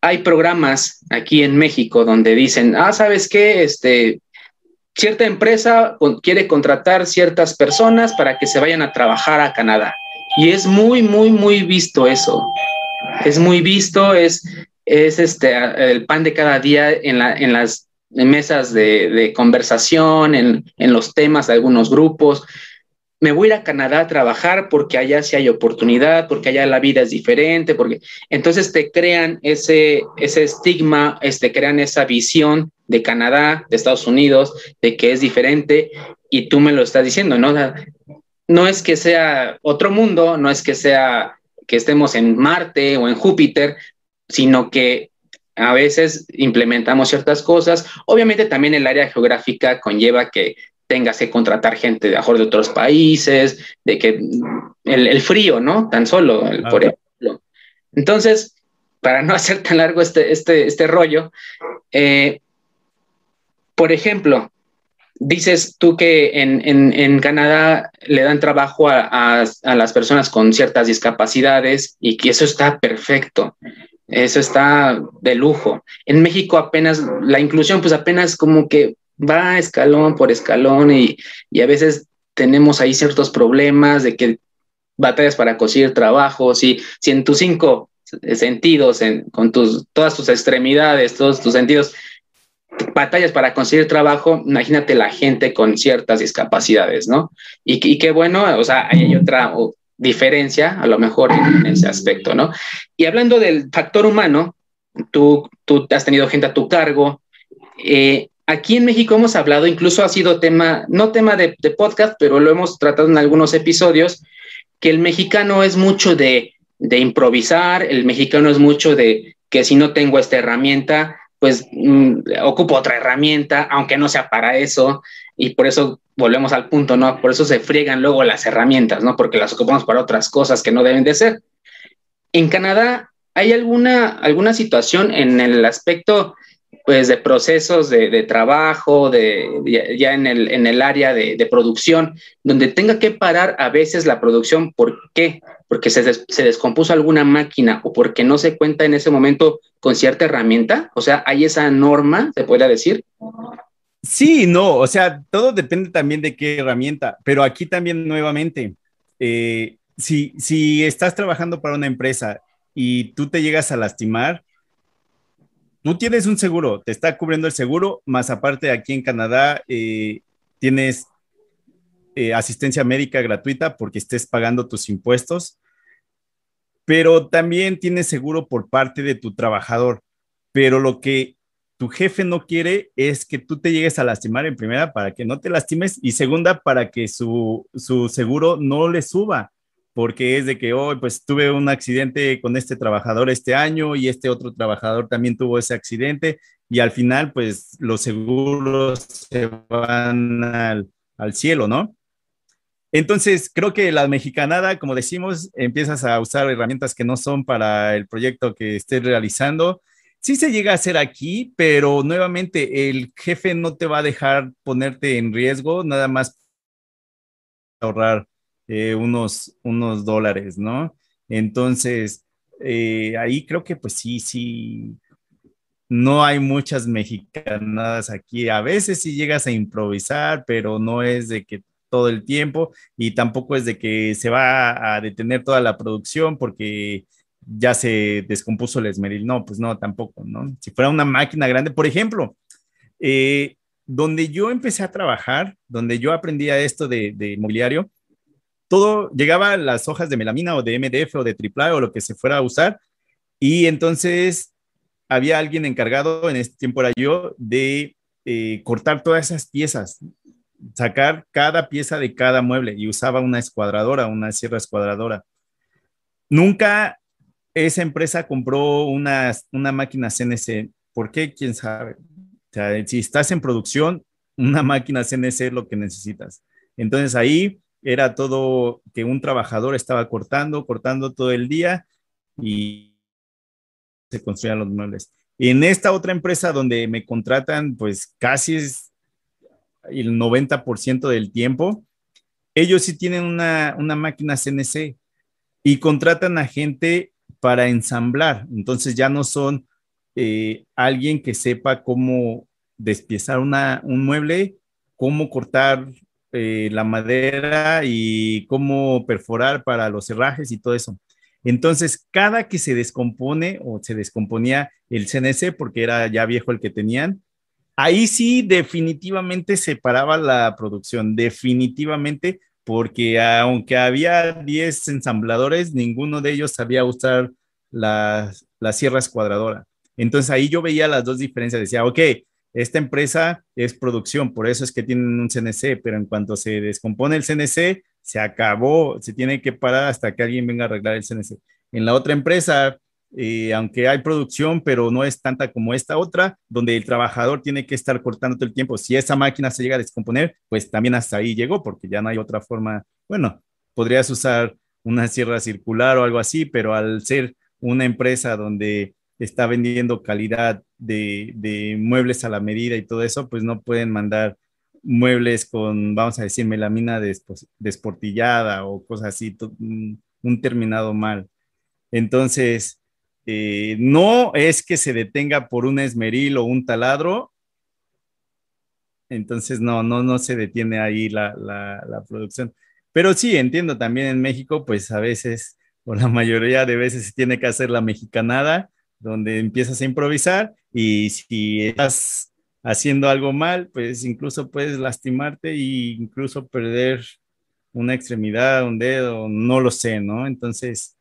S3: hay programas aquí en México donde dicen, ah, ¿sabes qué? Este, cierta empresa quiere contratar ciertas personas para que se vayan a trabajar a Canadá. Y es muy, muy, muy visto eso. Es muy visto, es, es este, el pan de cada día en, la, en las mesas de, de conversación, en, en, los temas de algunos grupos. Me voy a ir a Canadá a trabajar porque allá sí hay oportunidad, porque allá la vida es diferente, porque entonces te crean ese, ese estigma, este, crean esa visión de Canadá, de Estados Unidos, de que es diferente y tú me lo estás diciendo, ¿no? no es que sea otro mundo, no es que sea que estemos en Marte o en Júpiter, sino que a veces implementamos ciertas cosas. Obviamente también el área geográfica conlleva que tengas que contratar gente de, de otros países, de que el, el frío, ¿no? Tan solo, el, por ejemplo. Entonces, para no hacer tan largo este, este, este rollo, eh, por ejemplo, dices tú que en, en, en Canadá le dan trabajo a, a, a, las personas con ciertas discapacidades y que eso está perfecto. Eso está de lujo. En México apenas la inclusión, pues apenas como que va escalón por escalón y, y a veces tenemos ahí ciertos problemas de que batallas para conseguir trabajos y si en tus cinco sentidos, en, con tus, todas tus extremidades, todos tus sentidos, batallas para conseguir trabajo, imagínate la gente con ciertas discapacidades, ¿no? Y, y qué bueno, o sea, hay otra diferencia a lo mejor en ese aspecto, ¿no? Y hablando del factor humano, tú, tú has tenido gente a tu cargo. Eh, aquí en México hemos hablado, incluso ha sido tema, no tema de, de, podcast, pero lo hemos tratado en algunos episodios, que el mexicano es mucho de, de improvisar, el mexicano es mucho de que si no tengo esta herramienta, pues mmm, ocupo otra herramienta, aunque no sea para eso, y por eso volvemos al punto, ¿no? Por eso se friegan luego las herramientas, ¿no? Porque las ocupamos para otras cosas que no deben de ser. En Canadá, ¿hay alguna, alguna situación en el aspecto, pues, de procesos de, trabajo, de, ya en el, en el área de, de, producción, donde tenga que parar a veces la producción? ¿Por qué? Porque se, des, se descompuso alguna máquina o porque no se cuenta en ese momento con cierta herramienta. O sea, ¿hay esa norma, se podría decir?
S2: Sí, no, o sea, todo depende también de qué herramienta, pero aquí también nuevamente, eh, si, si estás trabajando para una empresa y tú te llegas a lastimar, tú tienes un seguro, te está cubriendo el seguro, más aparte aquí en Canadá eh, tienes eh, asistencia médica gratuita porque estés pagando tus impuestos, pero también tienes seguro por parte de tu trabajador. Pero lo que tu jefe no quiere es que tú te llegues a lastimar en primera para que no te lastimes y segunda para que su, su seguro no le suba, porque es de que hoy oh, pues tuve un accidente con este trabajador este año y este otro trabajador también tuvo ese accidente y al final pues los seguros se van al, al cielo, ¿no? Entonces, creo que la mexicanada, como decimos, empiezas a usar herramientas que no son para el proyecto que estés realizando sí se llega a hacer aquí, pero nuevamente el jefe no te va a dejar ponerte en riesgo, nada más ahorrar eh, unos, unos dólares, ¿no? Entonces, eh, ahí creo que pues sí, sí, no hay muchas mexicanadas aquí. A veces sí llegas a improvisar, pero no es de que todo el tiempo y tampoco es de que se va a detener toda la producción porque ya se descompuso el esmeril. No, pues no, tampoco, ¿no? Si fuera una máquina grande, por ejemplo, eh, donde yo empecé a trabajar, donde yo aprendía esto de, de mobiliario, todo llegaba a las hojas de melamina o de MDF o de AAA o lo que se fuera a usar, y entonces había alguien encargado, en este tiempo era yo, de eh, cortar todas esas piezas, sacar cada pieza de cada mueble y usaba una escuadradora, una sierra escuadradora. Nunca esa empresa compró una, una máquina CNC. ¿Por qué? ¿Quién sabe? Si estás en producción, una máquina CNC es lo que necesitas. Entonces ahí era todo que un trabajador estaba cortando, cortando todo el día y se construían los muebles. En esta otra empresa donde me contratan, pues casi es el 90% del tiempo, ellos sí tienen una, una máquina CNC y contratan a gente para ensamblar. Entonces ya no son eh, alguien que sepa cómo despiezar una, un mueble, cómo cortar eh, la madera y cómo perforar para los herrajes y todo eso. Entonces, cada que se descompone o se descomponía el CNC, porque era ya viejo el que tenían, ahí sí definitivamente se paraba la producción, definitivamente, porque aunque había 10 ensambladores, ninguno de ellos sabía usar las, las sierras cuadradoras. Entonces ahí yo veía las dos diferencias, decía, ok, esta empresa es producción, por eso es que tienen un CNC, pero en cuanto se descompone el CNC, se acabó, se tiene que parar hasta que alguien venga a arreglar el CNC. En la otra empresa, eh, aunque hay producción, pero no es tanta como esta otra, donde el trabajador tiene que estar cortando todo el tiempo. Si esa máquina se llega a descomponer, pues también hasta ahí llegó, porque ya no hay otra forma. Bueno, podrías usar una sierra circular o algo así, pero al ser una empresa donde está vendiendo calidad de, muebles a la medida y todo eso, pues no pueden mandar muebles con, vamos a decir, melamina desportillada o cosas así, un terminado mal. Entonces, eh, no es que se detenga por un esmeril o un taladro, entonces no, no, no se detiene ahí la, la producción. Pero sí, entiendo también en México, pues a veces, o la mayoría de veces se tiene que hacer la mexicanada, donde empiezas a improvisar y si estás haciendo algo mal, pues incluso puedes lastimarte e incluso perder una extremidad, un dedo, no lo sé, ¿no? Entonces,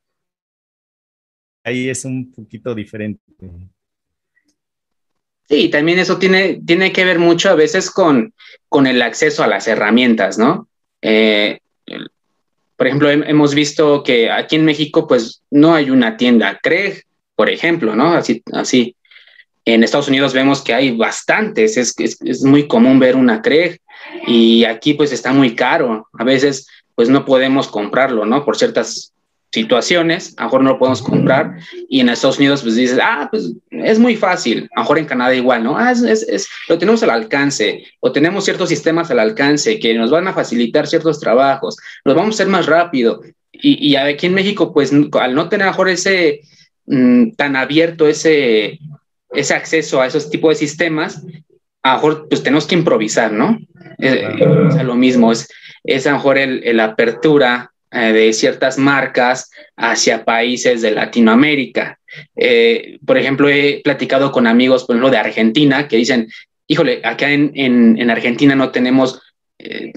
S2: ahí es un poquito diferente.
S3: Sí, también eso tiene, tiene que ver mucho a veces con, con el acceso a las herramientas, ¿no? Eh, por ejemplo, hemos visto que aquí en México, pues no hay una tienda Craig por ejemplo, ¿no? Así, así. En Estados Unidos vemos que hay bastantes, es, es, muy común ver una CREG y aquí pues está muy caro. A veces pues no podemos comprarlo, ¿no? Por ciertas situaciones, a lo mejor no lo podemos comprar y en Estados Unidos pues dices, ah, pues es muy fácil, a lo mejor en Canadá igual, ¿no? Ah, es, es, lo tenemos al alcance o tenemos ciertos sistemas al alcance que nos van a facilitar ciertos trabajos, los vamos a hacer más rápido y, y aquí en México pues al no tener a lo mejor ese, Mm, tan abierto ese, ese acceso a esos tipos de sistemas, a lo mejor pues tenemos que improvisar, ¿no? Eh, lo mismo, es, es a lo mejor el, apertura eh, de ciertas marcas hacia países de Latinoamérica. Eh, por ejemplo, he platicado con amigos, por ejemplo, de Argentina, que dicen, híjole, acá en, en, Argentina no tenemos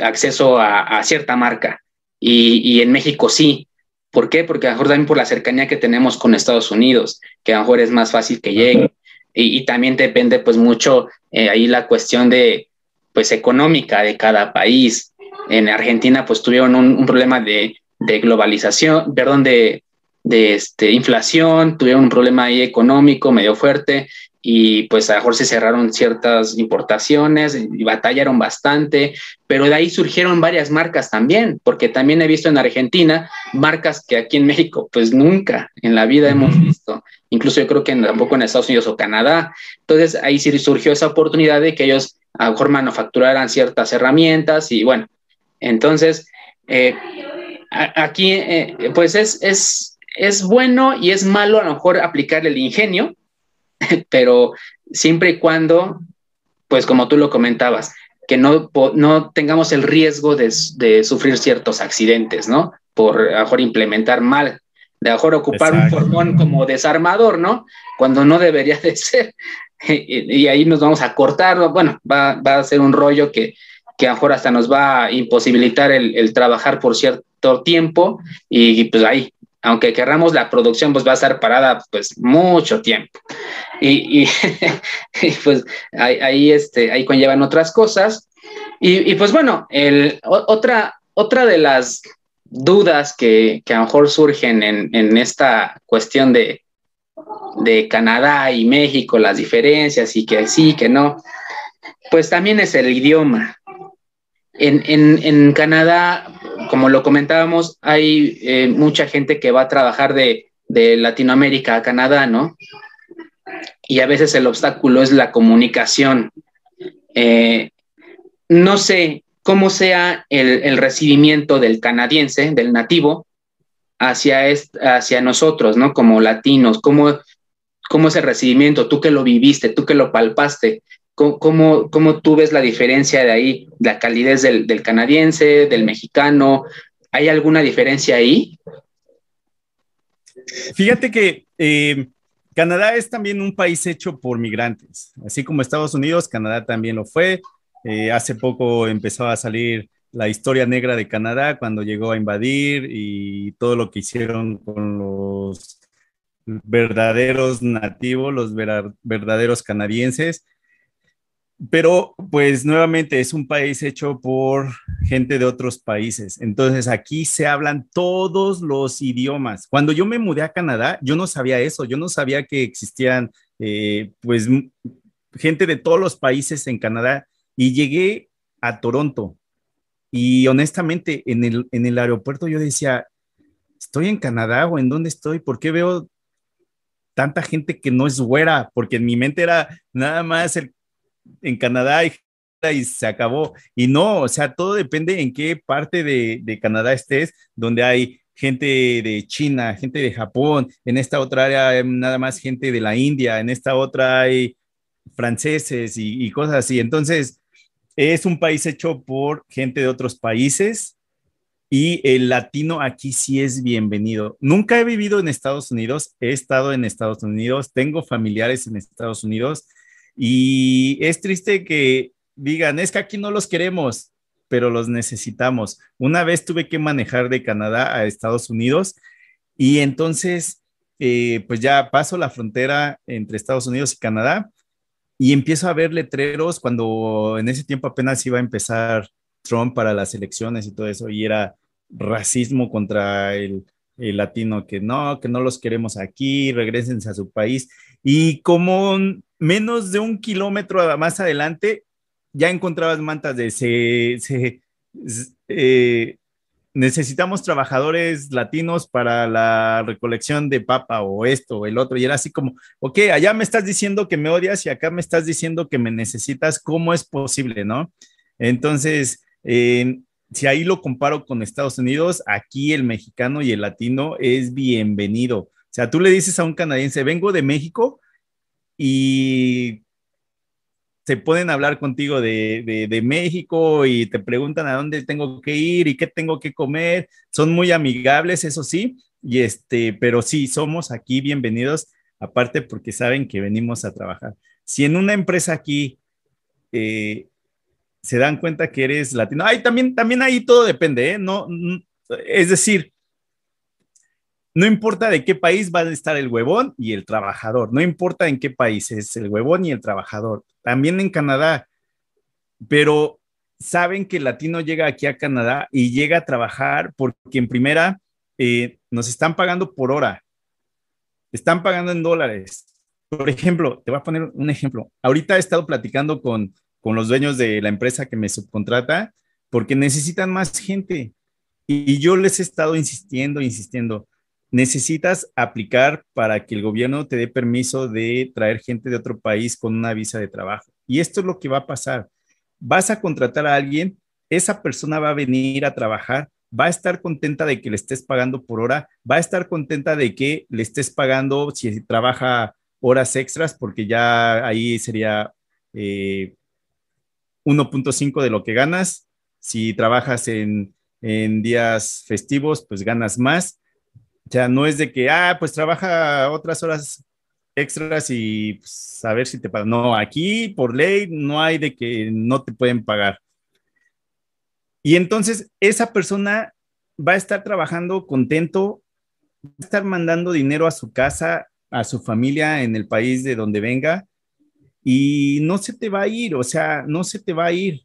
S3: acceso a, cierta marca y, y en México sí. ¿Por qué? Porque a lo mejor también por la cercanía que tenemos con Estados Unidos, que a lo mejor es más fácil que llegue. Y, también depende pues mucho eh, ahí la cuestión de pues económica de cada país. En Argentina pues tuvieron un, problema de, de, globalización, perdón, de, de este, inflación, tuvieron un problema ahí económico medio fuerte y pues a lo mejor se cerraron ciertas importaciones y batallaron bastante, pero de ahí surgieron varias marcas también, porque también he visto en Argentina marcas que aquí en México pues nunca en la vida hemos visto, incluso yo creo que tampoco en Estados Unidos o Canadá. Entonces ahí sí surgió esa oportunidad de que ellos a lo mejor manufacturaran ciertas herramientas y bueno, entonces eh, aquí eh, pues es, es, es bueno y es malo a lo mejor aplicar el ingenio pero siempre y cuando, pues como tú lo comentabas, que no, no tengamos el riesgo de, sufrir ciertos accidentes, ¿no? Por a mejor implementar mal, de a mejor ocupar un formón como desarmador, ¿no? Cuando no debería de ser. Y, ahí nos vamos a cortar, bueno, va, a ser un rollo que, que a lo mejor hasta nos va a imposibilitar el, trabajar por cierto tiempo y pues ahí aunque querramos, la producción pues va a estar parada pues mucho tiempo. Y, pues ahí, este, ahí conllevan otras cosas. Y, pues bueno, el, otra, otra de las dudas que, que a lo mejor surgen en, en esta cuestión de, de Canadá y México, las diferencias y que sí, que no, pues también es el idioma. En, Canadá, como lo comentábamos, hay eh, mucha gente que va a trabajar de, Latinoamérica a Canadá, ¿no? Y a veces el obstáculo es la comunicación. Eh, no sé cómo sea el, recibimiento del canadiense, del nativo, hacia, hacia nosotros, ¿no? Como latinos, cómo, cómo es el recibimiento, tú que lo viviste, tú que lo palpaste, ¿Cómo, cómo, tú ves la diferencia de ahí, la calidez del, canadiense, del mexicano? ¿Hay alguna diferencia ahí?
S2: Fíjate que eh, Canadá es también un país hecho por migrantes, así como Estados Unidos, Canadá también lo fue. Eh, hace poco empezó a salir la historia negra de Canadá cuando llegó a invadir y todo lo que hicieron con los verdaderos nativos, los verdaderos canadienses. Pero pues nuevamente es un país hecho por gente de otros países. Entonces aquí se hablan todos los idiomas. Cuando yo me mudé a Canadá, yo no sabía eso. Yo no sabía que existían eh, pues gente de todos los países en Canadá y llegué a Toronto. Y honestamente en el, en el aeropuerto yo decía, ¿estoy en Canadá o en dónde estoy? ¿Por qué veo tanta gente que no es güera? Porque en mi mente era nada más el en Canadá y, y se acabó. Y no, o sea, todo depende en qué parte de, de Canadá estés, donde hay gente de China, gente de Japón, en esta otra área nada más gente de la India, en esta otra hay franceses y, y, cosas así. Entonces, es un país hecho por gente de otros países y el latino aquí sí es bienvenido. Nunca he vivido en Estados Unidos, he estado en Estados Unidos, tengo familiares en Estados Unidos y es triste que digan, es que aquí no los queremos, pero los necesitamos. Una vez tuve que manejar de Canadá a Estados Unidos y entonces, eh, pues ya paso la frontera entre Estados Unidos y Canadá y empiezo a ver letreros cuando en ese tiempo apenas iba a empezar Trump para las elecciones y todo eso y era racismo contra el, el latino, que no, que no los queremos aquí, regresense a su país. Y como menos de un kilómetro más adelante, ya encontrabas mantas de se, eh, necesitamos trabajadores latinos para la recolección de papa o esto o el otro. Y era así como, ok, allá me estás diciendo que me odias y acá me estás diciendo que me necesitas, ¿cómo es posible, no? Entonces, si ahí lo comparo con Estados Unidos, aquí el mexicano y el latino es bienvenido. O sea, tú le dices a un canadiense, vengo de México y se pueden hablar contigo de, México y te preguntan a dónde tengo que ir y qué tengo que comer. Son muy amigables, eso sí, y este, pero sí, somos aquí bienvenidos, aparte porque saben que venimos a trabajar. Si en una empresa aquí eh, se dan cuenta que eres latino, ay, también, también ahí todo depende, ¿eh? No, es decir, no importa de qué país va a estar el huevón y el trabajador, no importa en qué país es el huevón y el trabajador, también en Canadá, pero saben que el latino llega aquí a Canadá y llega a trabajar porque en primera eh, nos están pagando por hora, están pagando en dólares. Por ejemplo, te voy a poner un ejemplo. Ahorita he estado platicando con, con los dueños de la empresa que me subcontrata porque necesitan más gente. Y yo les he estado insistiendo, insistiendo necesitas aplicar para que el gobierno te dé permiso de traer gente de otro país con una visa de trabajo. Y esto es lo que va a pasar. Vas a contratar a alguien, esa persona va a venir a trabajar, va a estar contenta de que le estés pagando por hora, va a estar contenta de que le estés pagando si trabaja horas extras, porque ya ahí sería 1.5 eh, de lo que ganas. Si trabajas en, en días festivos, pues ganas más o sea, no es de que, ah, pues trabaja otras horas extras y pues, a ver si te pagan. No, aquí por ley no hay de que no te pueden pagar. Y entonces esa persona va a estar trabajando contento, va a estar mandando dinero a su casa, a su familia en el país de donde venga y no se te va a ir, o sea, no se te va a ir.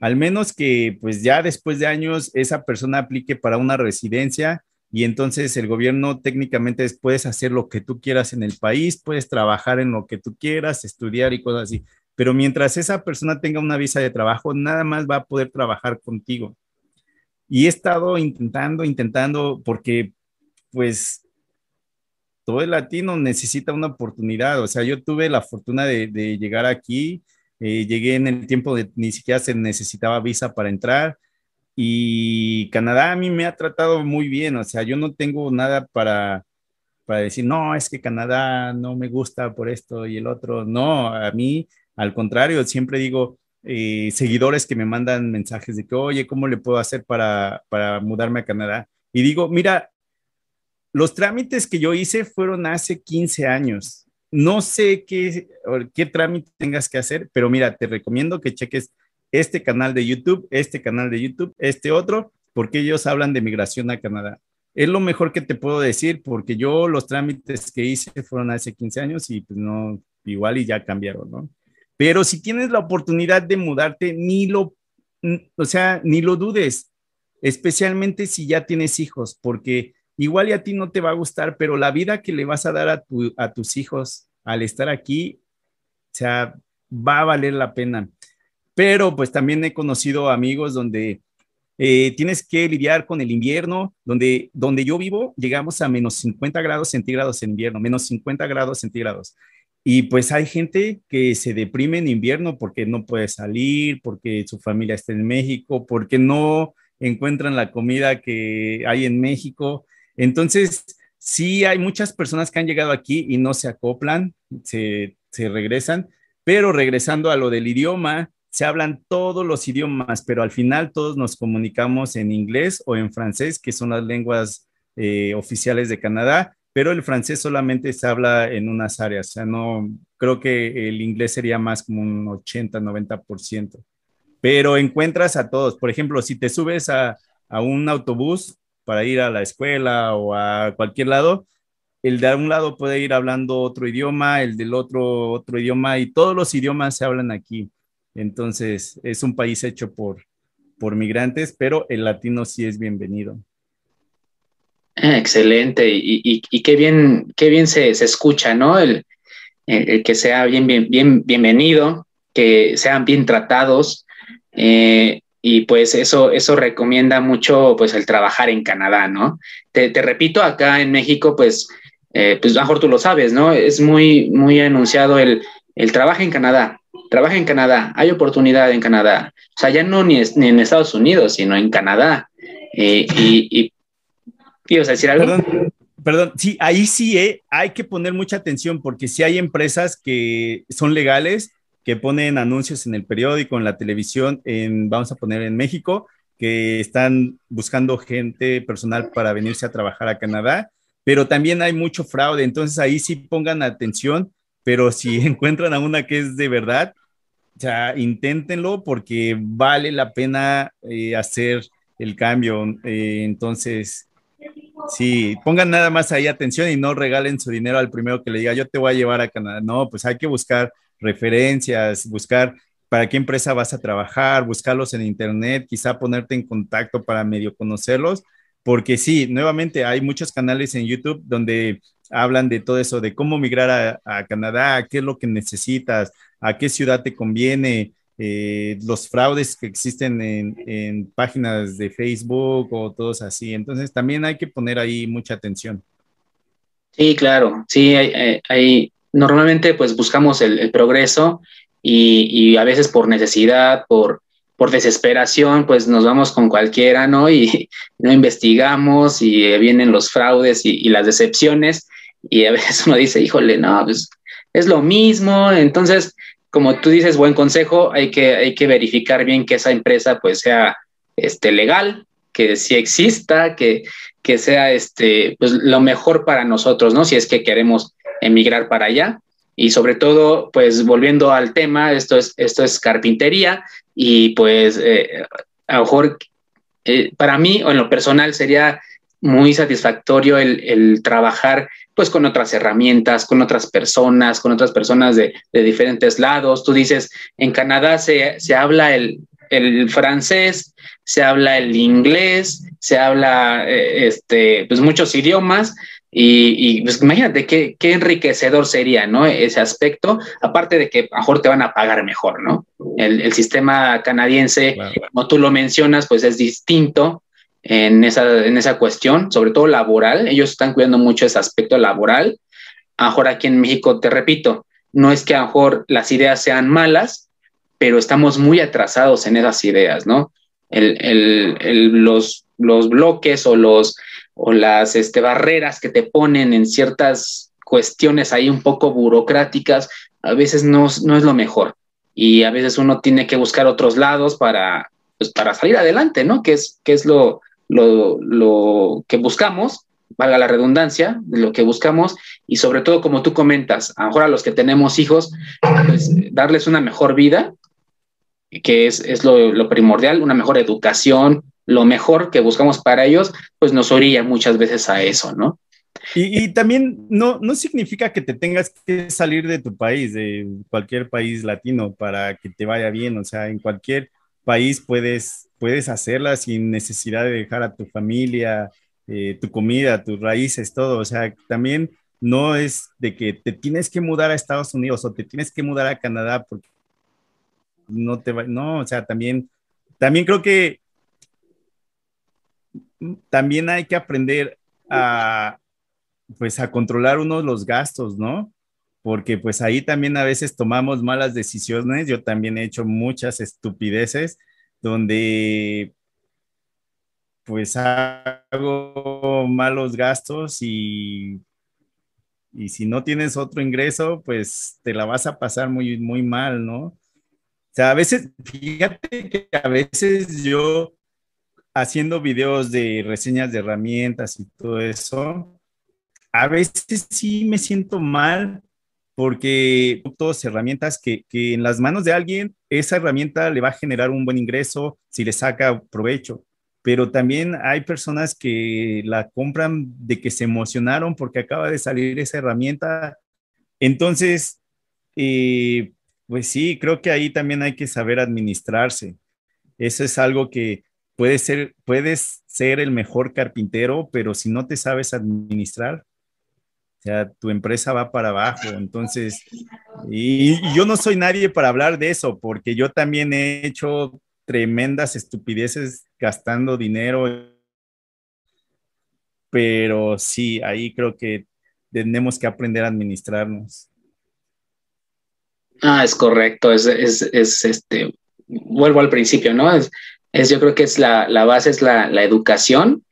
S2: Al menos que pues ya después de años esa persona aplique para una residencia y entonces el gobierno técnicamente puedes hacer lo que tú quieras en el país, puedes trabajar en lo que tú quieras, estudiar y cosas así, pero mientras esa persona tenga una visa de trabajo, nada más va a poder trabajar contigo. Y he estado intentando, intentando, porque pues todo el latino necesita una oportunidad. O sea, yo tuve la fortuna de, llegar aquí, eh, llegué en el tiempo de ni siquiera se necesitaba visa para entrar. Y Canadá a mí me ha tratado muy bien, o sea, yo no tengo nada para, para decir, no, es que Canadá no me gusta por esto y el otro. No, a mí al contrario, siempre digo, eh, seguidores que me mandan mensajes de que, oye, ¿cómo le puedo hacer para, para mudarme a Canadá? Y digo, mira, los trámites que yo hice fueron hace 15 años. No sé qué, qué trámite tengas que hacer, pero mira, te recomiendo que cheques este canal de YouTube, este canal de YouTube, este otro, porque ellos hablan de migración a Canadá. Es lo mejor que te puedo decir, porque yo los trámites que hice fueron hace 15 años y pues no, igual y ya cambiaron, ¿no? Pero si tienes la oportunidad de mudarte, ni lo, o sea, ni lo dudes, especialmente si ya tienes hijos, porque igual y a ti no te va a gustar, pero la vida que le vas a dar a, a tus hijos al estar aquí, o sea, va a valer la pena. Pero pues también he conocido amigos donde eh, tienes que lidiar con el invierno, donde, donde yo vivo, llegamos a menos 50 grados centígrados en invierno, menos 50 grados centígrados. Y pues hay gente que se deprime en invierno porque no puede salir, porque su familia está en México, porque no encuentran la comida que hay en México. Entonces, sí hay muchas personas que han llegado aquí y no se acoplan, se, se regresan, pero regresando a lo del idioma, se hablan todos los idiomas, pero al final todos nos comunicamos en inglés o en francés, que son las lenguas eh, oficiales de Canadá pero el francés solamente se habla en unas áreas, o sea, no, creo que el inglés sería más como un 80, 90%, pero encuentras a todos, por ejemplo, si te subes a, a un autobús para ir a la escuela o a cualquier lado, el de un lado puede ir hablando otro idioma, el del otro otro idioma y todos los idiomas se hablan aquí. Entonces, es un país hecho por, por migrantes, pero el latino sí es bienvenido.
S3: Excelente, y, qué bien, qué bien se, escucha, ¿no? El, que sea bien, bien, bien, bienvenido, que sean bien tratados, eh, y pues eso, eso recomienda mucho, pues, el trabajar en Canadá, ¿no? Te, repito, acá en México, pues, eh, pues, mejor tú lo sabes, ¿no? Es muy, muy anunciado el, el trabajo en Canadá, trabaja en Canadá, hay oportunidad en Canadá, o sea, ya no ni, ni en Estados Unidos, sino en Canadá. Eh, y, ¿Ibas a decir algo?
S2: Perdón, perdón. sí, ahí sí eh, hay que poner mucha atención porque sí hay empresas que son legales, que ponen anuncios en el periódico, en la televisión, en, vamos a poner en México, que están buscando gente personal para venirse a trabajar a Canadá, pero también hay mucho fraude, entonces ahí sí pongan atención, pero si encuentran a una que es de verdad, ya inténtenlo porque vale la pena eh, hacer el cambio. Eh, entonces, Sí, pongan nada más ahí atención y no regalen su dinero al primero que le diga, yo te voy a llevar a Canadá. No, pues hay que buscar referencias, buscar para qué empresa vas a trabajar, buscarlos en internet, quizá ponerte en contacto para medio conocerlos, porque sí, nuevamente hay muchos canales en YouTube donde hablan de todo eso, de cómo migrar a, a Canadá, qué es lo que necesitas, a qué ciudad te conviene, eh, los fraudes que existen en, páginas de Facebook o todos así. Entonces también hay que poner ahí mucha atención.
S3: Sí, claro, sí, hay, normalmente pues buscamos el, progreso y, a veces por necesidad, por, por desesperación, pues nos vamos con cualquiera, ¿no? Y no investigamos y vienen los fraudes y, y las decepciones y a veces uno dice, híjole, no, pues es lo mismo, entonces como tú dices, buen consejo, hay que, hay que verificar bien que esa empresa pues sea este, legal, que sí exista, que, que sea este, pues, lo mejor para nosotros, ¿no? Si es que queremos emigrar para allá. Y sobre todo, pues volviendo al tema, esto es, esto es carpintería y pues eh, a lo mejor eh, para mí o en lo personal sería muy satisfactorio el, el trabajar pues con otras herramientas, con otras personas, con otras personas de, de diferentes lados. Tú dices, en Canadá se, se habla el, el, francés, se habla el inglés, se habla eh, este, pues muchos idiomas, Y, pues imagínate qué, qué, enriquecedor sería, ¿no? Ese aspecto, aparte de que mejor te van a pagar mejor, ¿no? El, el sistema canadiense, como tú lo mencionas, pues es distinto en esa, en esa cuestión, sobre todo laboral. Ellos están cuidando mucho ese aspecto laboral. A mejor aquí en México, te repito, no es que a mejor las ideas sean malas, pero estamos muy atrasados en esas ideas, ¿no? El, el, el, los, los bloques o los o las este, barreras que te ponen en ciertas cuestiones ahí un poco burocráticas, a veces no, no es lo mejor. Y a veces uno tiene que buscar otros lados para, pues, para salir adelante, ¿no? Que es, que es lo, lo, lo que buscamos, valga la redundancia, lo que buscamos, y sobre todo, como tú comentas, a lo mejor a los que tenemos hijos, pues, darles una mejor vida, que es, es lo, lo primordial, una mejor educación, lo mejor que buscamos para ellos, pues nos orilla muchas veces a eso, ¿no?
S2: Y, también no, no significa que te tengas que salir de tu país, de cualquier país latino, para que te vaya bien. O sea, en cualquier país puedes, puedes hacerla sin necesidad de dejar a tu familia, eh, tu comida, tus raíces, todo. O sea, también no es de que te tienes que mudar a Estados Unidos o te tienes que mudar a Canadá porque no te va, no, o sea, también, también creo que también hay que aprender a, pues, a controlar uno los gastos, ¿no? Porque pues ahí también a veces tomamos malas decisiones. Yo también he hecho muchas estupideces donde pues hago malos gastos y, y si no tienes otro ingreso, pues te la vas a pasar muy, muy mal, ¿no? O sea, a veces, fíjate que a veces yo haciendo videos de reseñas de herramientas y todo eso, a veces sí me siento mal porque todas herramientas que, que, en las manos de alguien, esa herramienta le va a generar un buen ingreso si le saca provecho. Pero también hay personas que la compran de que se emocionaron porque acaba de salir esa herramienta. Entonces, eh, pues sí, creo que ahí también hay que saber administrarse. Eso es algo que, puedes ser, puedes ser el mejor carpintero, pero si no te sabes administrar, sea, tu empresa va para abajo. Entonces, y, yo no soy nadie para hablar de eso, porque yo también he hecho tremendas estupideces gastando dinero. Pero sí, ahí creo que tenemos que aprender a administrarnos.
S3: Ah, es correcto, es, es, es este, vuelvo al principio, ¿no? Es, es, yo creo que es la, la base, es la, la, educación,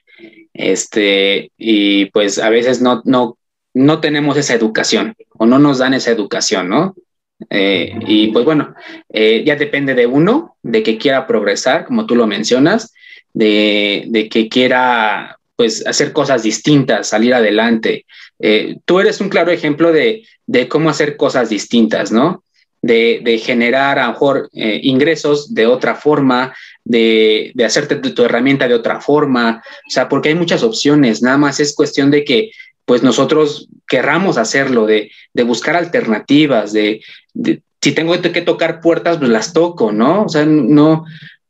S3: este, y pues a veces no, no, no tenemos esa educación o no nos dan esa educación, ¿no? Eh, y pues bueno, eh, ya depende de uno, de que quiera progresar, como tú lo mencionas, de, de que quiera pues hacer cosas distintas, salir adelante. Eh, tú eres un claro ejemplo de, de, cómo hacer cosas distintas, ¿no? De, de generar a lo mejor ingresos de otra forma, de, de hacerte tu, herramienta de otra forma, o sea, porque hay muchas opciones, nada más es cuestión de que pues nosotros querramos hacerlo, de, de buscar alternativas, de, si tengo que tocar puertas, pues las toco, ¿no? O sea, no,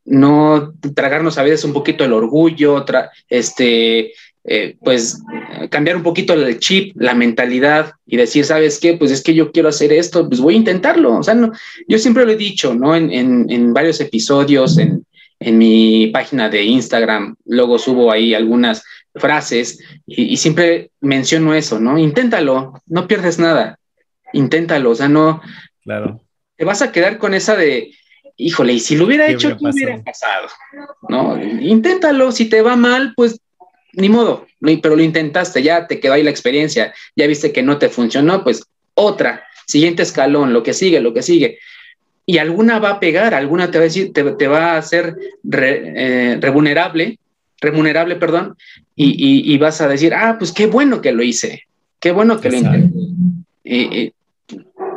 S3: no tragarnos a veces un poquito el orgullo, este, eh, pues cambiar un poquito el chip, la mentalidad y decir, ¿sabes qué? Pues es que yo quiero hacer esto, pues voy a intentarlo. O sea, yo siempre lo he dicho, ¿no? En, en, en varios episodios, en, en mi página de Instagram, luego subo ahí algunas frases y, siempre menciono eso, ¿no? Inténtalo, no pierdes nada, inténtalo, o sea, no...
S2: Claro.
S3: Te vas a quedar con esa de, híjole, y si lo hubiera hecho, ¿qué hubiera pasado? ¿No? Inténtalo, si te va mal, pues ni modo, pero lo intentaste, ya te quedó ahí la experiencia, ya viste que no te funcionó, pues otra, siguiente escalón, lo que sigue, lo que sigue y alguna va a pegar, alguna te va a decir, te, va a hacer eh, remunerable, remunerable, perdón, y, vas a decir, ah, pues qué bueno que lo hice, qué bueno que lo intenté.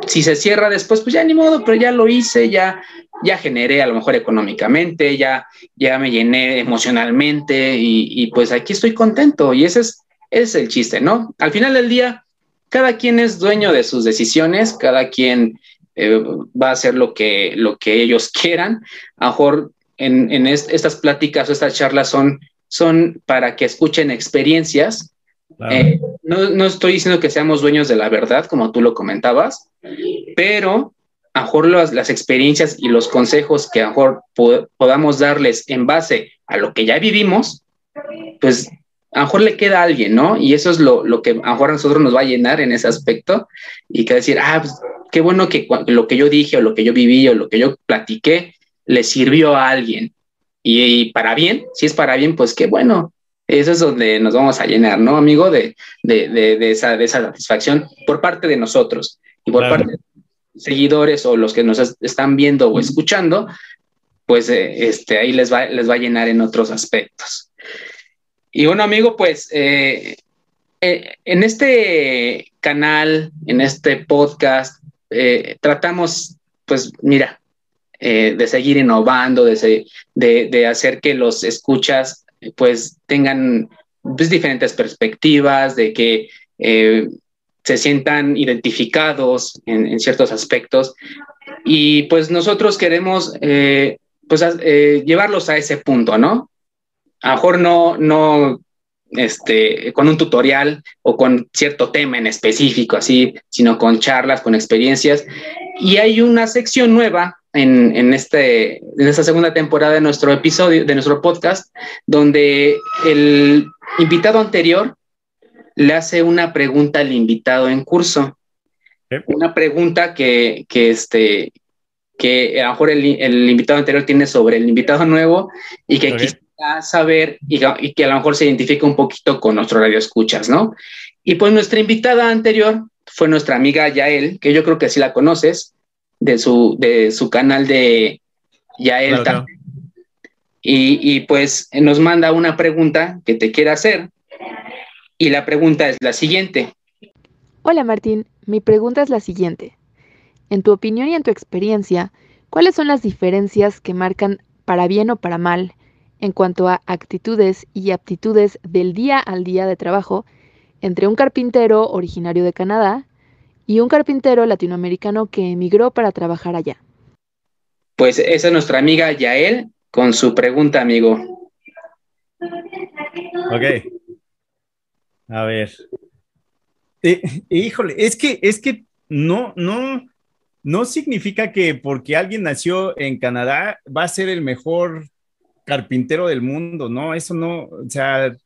S3: si se cierra después, pues ya ni modo, pero ya lo hice, ya, ya generé a lo mejor económicamente, ya, ya me llené emocionalmente y, pues aquí estoy contento y ese es, ese es el chiste, ¿no? Al final del día, cada quien es dueño de sus decisiones, cada quien eh, va a hacer lo que, lo que ellos quieran. A lo mejor en, estas pláticas o estas charlas son, son para que escuchen experiencias Eh, no, estoy diciendo que seamos dueños de la verdad, como tú lo comentabas, pero a lo mejor las, experiencias y los consejos que a lo mejor podamos darles en base a lo que ya vivimos, pues a lo mejor le queda a alguien, ¿no? Y eso es lo, que a lo mejor a nosotros nos va a llenar en ese aspecto y que decir, ah, pues, qué bueno que lo que yo dije o lo que yo viví o lo que yo platiqué le sirvió a alguien. Y, para bien, si es para bien, pues qué bueno. Eso es donde nos vamos a llenar, ¿no, amigo? De, de, esa, de esa satisfacción por parte de nosotros y por parte de seguidores o los que nos están viendo o escuchando, pues eh, este, ahí les va, les va a llenar en otros aspectos. Y bueno, amigo, pues eh, eh, en este canal, en este podcast, tratamos, pues mira, de seguir innovando, de, de, hacer que los escuchas pues tengan pues, diferentes perspectivas, de que se sientan identificados en, ciertos aspectos. Y pues nosotros queremos eh, pues, eh, llevarlos a ese punto, ¿no? A lo mejor no, no este, con un tutorial o con cierto tema en específico, así, sino con charlas, con experiencias. Y hay una sección nueva en, en, este, en esta segunda temporada de nuestro episodio, de nuestro podcast, donde el invitado anterior le hace una pregunta al invitado en curso. Una pregunta que, que, este, que a lo mejor el, invitado anterior tiene sobre el invitado nuevo y que quisiera saber y, que a lo mejor se identifica un poquito con nuestro radio escuchas, ¿no? Y pues nuestra invitada anterior fue nuestra amiga Yael, que yo creo que sí la conoces, de su, de su canal de Yael. Y, y, pues nos manda una pregunta que te quiere hacer y la pregunta es la siguiente.
S4: Hola Martín, mi pregunta es la siguiente. En tu opinión y en tu experiencia, ¿cuáles son las diferencias que marcan para bien o para mal en cuanto a actitudes y aptitudes del día al día de trabajo entre un carpintero originario de Canadá y un carpintero latinoamericano que emigró para trabajar allá?
S3: Pues esa es nuestra amiga Yael con su pregunta, amigo.
S2: Ok. A ver. Eh, híjole, es que, es que no, no, no significa que porque alguien nació en Canadá va a ser el mejor carpintero del mundo, ¿no? Eso no, o sea,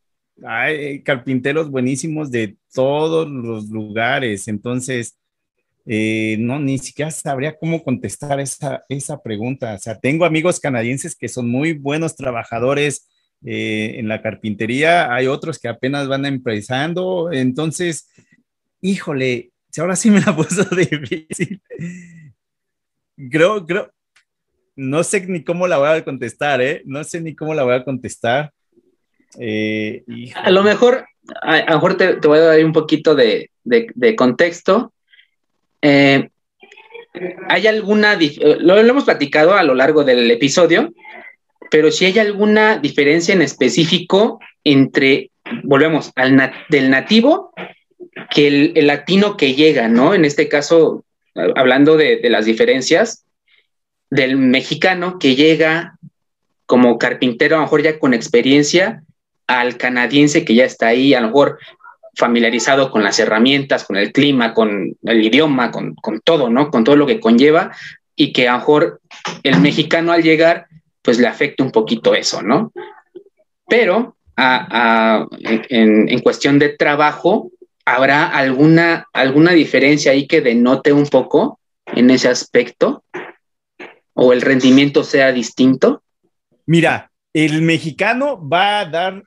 S2: hay carpinteros buenísimos de todos los lugares, entonces, eh, no, ni siquiera sabría cómo contestar esa, esa pregunta. O sea, tengo amigos canadienses que son muy buenos trabajadores, eh, en la carpintería, hay otros que apenas van empezando, entonces, híjole, ahora sí me la puso difícil. Creo, creo, no sé ni cómo la voy a contestar, ¿eh? No sé ni cómo la voy a contestar.
S3: Eh, a lo mejor, a, lo mejor te, voy a dar un poquito de, contexto. Eh, ¿Hay alguna, lo, lo, hemos platicado a lo largo del episodio, pero si hay alguna diferencia en específico entre, volvemos, al del nativo que el, latino que llega, ¿no? En este caso, hablando de, las diferencias, del mexicano que llega como carpintero, a lo mejor ya con experiencia, al canadiense que ya está ahí, a lo mejor familiarizado con las herramientas, con el clima, con el idioma, con, con todo, ¿no? Con todo lo que conlleva y que a lo mejor el mexicano al llegar pues le afecta un poquito eso, ¿no? Pero en, cuestión de trabajo, ¿habrá alguna, alguna diferencia ahí que denote un poco en ese aspecto? ¿O el rendimiento sea distinto?
S2: Mira, el mexicano va a dar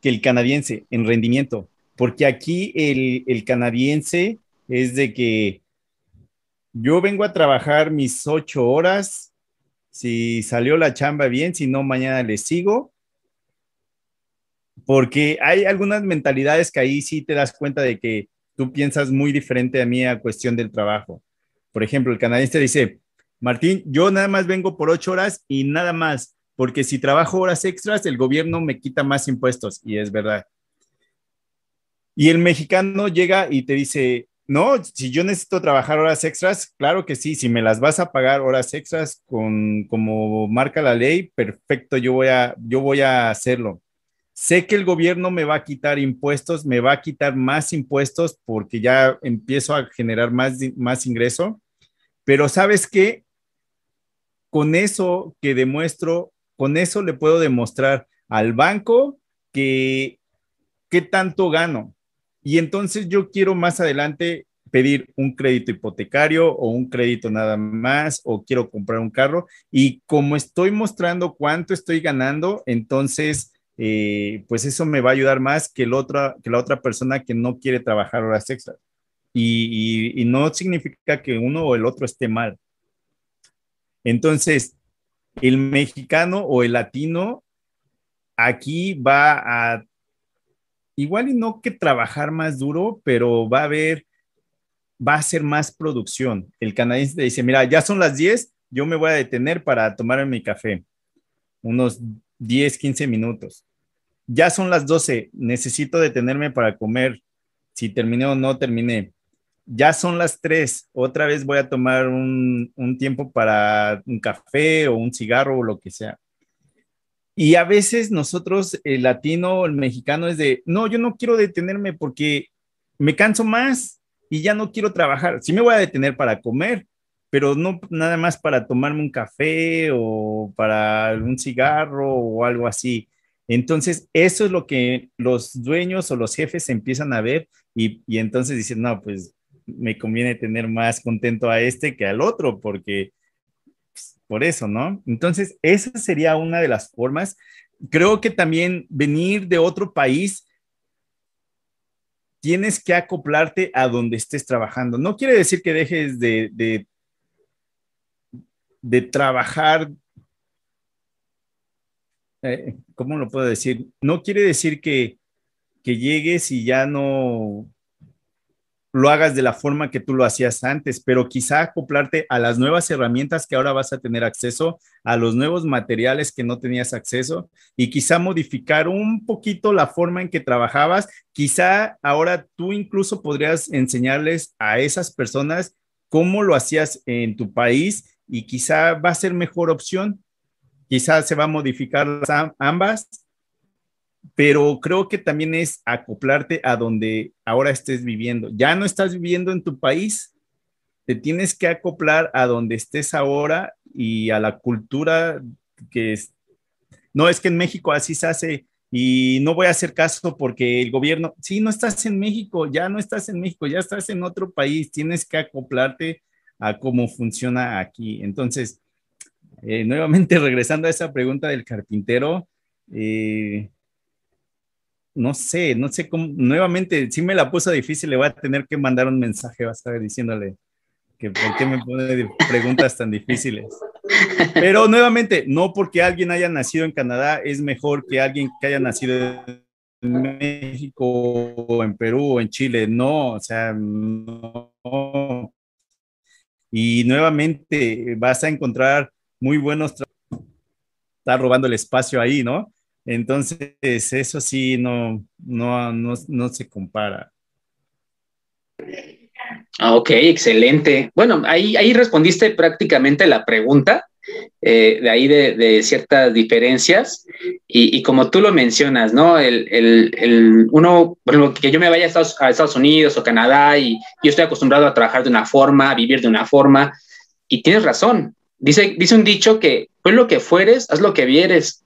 S2: que el canadiense en rendimiento, porque aquí el, el canadiense es de que yo vengo a trabajar mis ocho horas, si salió la chamba bien, si no, mañana le sigo. Porque hay algunas mentalidades que ahí sí te das cuenta de que tú piensas muy diferente a mí a cuestión del trabajo. Por ejemplo, el canadiense dice, Martín, yo nada más vengo por ocho horas y nada más, porque si trabajo horas extras, el gobierno me quita más impuestos. Y es verdad. Y el mexicano llega y te dice, no, si yo necesito trabajar horas extras, claro que sí, si me las vas a pagar horas extras con como marca la ley, perfecto, yo voy a yo voy a hacerlo. sé que el gobierno me va a quitar impuestos, me va a quitar más impuestos porque ya empiezo a generar más, más ingreso, pero sabes qué, con eso que demuestro, con eso le puedo demostrar al banco que qué tanto gano. Y entonces yo quiero más adelante pedir un crédito hipotecario o un crédito nada más o quiero comprar un carro y como estoy mostrando cuánto estoy ganando, entonces eh, pues eso me va a ayudar más que, el otra, que la otra persona que no quiere trabajar horas extras. Y, y no significa que uno o el otro esté mal. Entonces, el mexicano o el latino aquí va a, igual y no que trabajar más duro, pero va a haber va a ser más producción. El canadiense dice, mira, ya son las 10, yo me voy a detener para tomar mi café. Unos 10, 15 minutos. Ya son las 12, necesito detenerme para comer. Si terminé o no terminé. Ya son las 3, otra vez voy a tomar un, un tiempo para un café o un cigarro o lo que sea. Y a veces nosotros, el latino, el mexicano, es de, no, yo no quiero detenerme porque me canso más y ya no quiero trabajar. Sí me voy a detener para comer, pero no nada más para tomarme un café o para un cigarro o algo así. Entonces, eso es lo que los dueños o los jefes empiezan a ver y, y entonces dicen, no, pues me conviene tener más contento a este que al otro, porque pues, por eso, ¿no? Entonces, esa sería una de las formas. Creo que también venir de otro país tienes que acoplarte a donde estés trabajando. No quiere decir que dejes de, de, trabajar, eh, ¿cómo lo puedo decir? No quiere decir que, que llegues y ya no lo hagas de la forma que tú lo hacías antes, pero quizá acoplarte a las nuevas herramientas que ahora vas a tener acceso, a los nuevos materiales que no tenías acceso y quizá modificar un poquito la forma en que trabajabas. Quizá ahora tú incluso podrías enseñarles a esas personas cómo lo hacías en tu país y quizá va a ser mejor opción. Quizá se va a modificar ambas pero creo que también es acoplarte a donde ahora estés viviendo. Ya no estás viviendo en tu país, te tienes que acoplar a donde estés ahora y a la cultura que es. No es que en México así se hace y no voy a hacer caso porque el gobierno, sí, no estás en México, ya no estás en México, ya estás en otro país, tienes que acoplarte a cómo funciona aquí. Entonces, eh, nuevamente regresando a esa pregunta del carpintero, eh, no sé, no sé cómo, nuevamente, si me la puso difícil, le voy a tener que mandar un mensaje, vas a ver, diciéndole que por qué me pone preguntas tan difíciles. Pero nuevamente, no porque alguien haya nacido en Canadá es mejor que alguien que haya nacido en México o en Perú o en Chile, no, o sea, no. Y nuevamente vas a encontrar muy buenos está robando el espacio ahí, ¿no? Entonces, eso sí, no, no, no, se compara.
S3: Ah, ok, excelente. Bueno, ahí, ahí respondiste prácticamente la pregunta, eh, de ahí de, ciertas diferencias. Y, como tú lo mencionas, ¿no? El, el, uno, bueno, que yo me vaya a Estados, a Estados, Unidos o Canadá y yo estoy acostumbrado a trabajar de una forma, a vivir de una forma, y tienes razón. Dice, dice un dicho que, pues lo que fueres, haz lo que vieres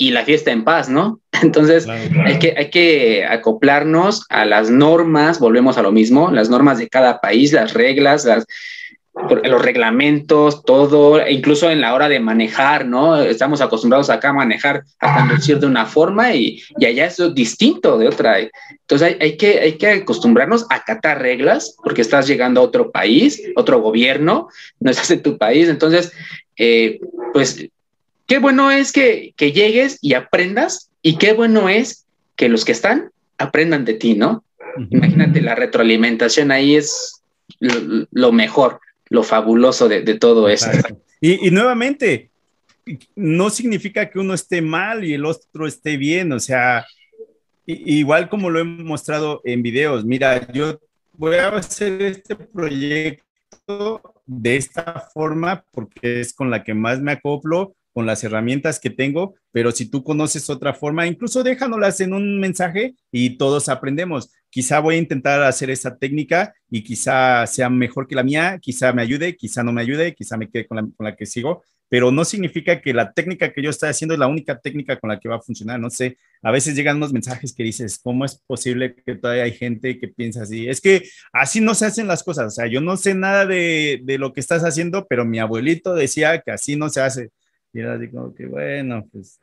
S3: y la fiesta en paz, ¿no? Entonces Hay, que, hay que acoplarnos a las normas, volvemos a lo mismo, las normas de cada país, las reglas, las, los reglamentos, todo, e incluso en la hora de manejar, ¿no? Estamos acostumbrados acá a manejar, a conducir de una forma y, y allá es distinto de otra. Entonces hay, hay, que, hay que acostumbrarnos a acatar reglas porque estás llegando a otro país, otro gobierno, no estás en tu país. Entonces, eh, pues qué bueno es que, llegues y aprendas y qué bueno es que los que están aprendan de ti, ¿no? Imagínate, la retroalimentación ahí es lo, mejor, lo fabuloso de, todo eso.
S2: Y, nuevamente, no significa que uno esté mal y el otro esté bien, o sea, igual como lo he mostrado en videos, mira, yo voy a hacer este proyecto de esta forma porque es con la que más me acoplo con las herramientas que tengo, pero si tú conoces otra forma, incluso déjanoslas en un mensaje y todos aprendemos. Quizá voy a intentar hacer esa técnica y quizá sea mejor que la mía, quizá me ayude, quizá no me ayude, quizá me quede con la, con la que sigo, pero no significa que la técnica que yo estoy haciendo es la única técnica con la que va a funcionar. No sé, a veces llegan unos mensajes que dices, ¿cómo es posible que todavía hay gente que piensa así? Es que así no se hacen las cosas. O sea, yo no sé nada de, de lo que estás haciendo, pero mi abuelito decía que así no se hace. Y era así como que, bueno, pues,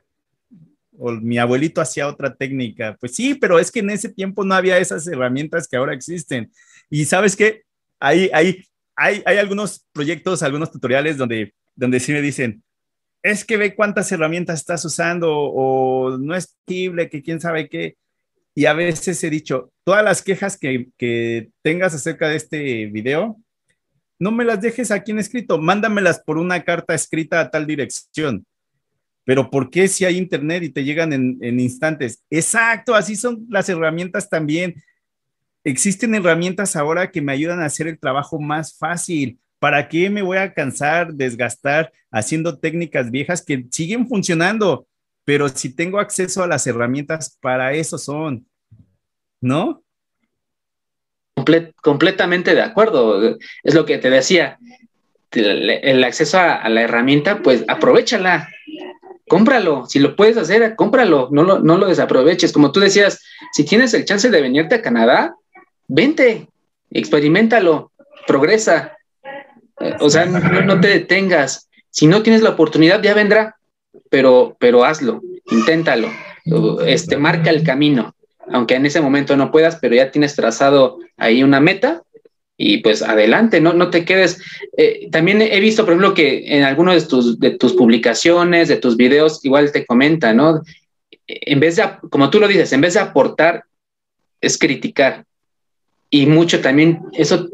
S2: o mi abuelito hacía otra técnica. Pues sí, pero es que en ese tiempo no había esas herramientas que ahora existen. Y sabes qué, hay, hay, hay, hay algunos proyectos, algunos tutoriales donde donde sí me dicen, es que ve cuántas herramientas estás usando o no es posible, que quién sabe qué. Y a veces he dicho, todas las quejas que, que tengas acerca de este video, no me las dejes aquí en escrito, mándamelas por una carta escrita a tal dirección. Pero ¿por qué si hay internet y te llegan en, instantes? Exacto, así son las herramientas también. Existen herramientas ahora que me ayudan a hacer el trabajo más fácil. ¿Para qué me voy a cansar, desgastar haciendo técnicas viejas que siguen funcionando? Pero si tengo acceso a las herramientas, para eso son, ¿no?
S3: Completamente de acuerdo. Es lo que te decía. El, acceso a, la herramienta, pues aprovechala, cómpralo. Si lo puedes hacer, cómpralo, no lo, no lo desaproveches. Como tú decías, si tienes el chance de venirte a Canadá, vente, experimentalo, progresa. O sea, no, te detengas. Si no tienes la oportunidad, ya vendrá, pero, pero hazlo, inténtalo, este, marca el camino, aunque en ese momento no puedas, pero ya tienes trazado ahí una meta y pues adelante, no, no te quedes. Eh, también he visto, por ejemplo, que en algunos de tus, de tus publicaciones, de tus videos, igual te comenta, ¿no? En vez de, como tú lo dices, en vez de aportar, es criticar. Y mucho también, eso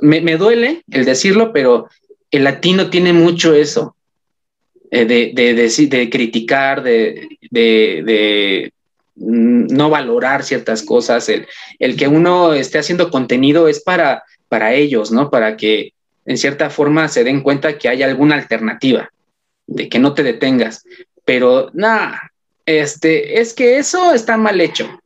S3: me, duele el decirlo, pero el latino tiene mucho eso, eh, de, de, de, criticar, de, no valorar ciertas cosas. El, que uno esté haciendo contenido es para, para ellos, ¿no? Para que en cierta forma se den cuenta que hay alguna alternativa, de que no te detengas. Pero nada, este, es que eso está mal hecho.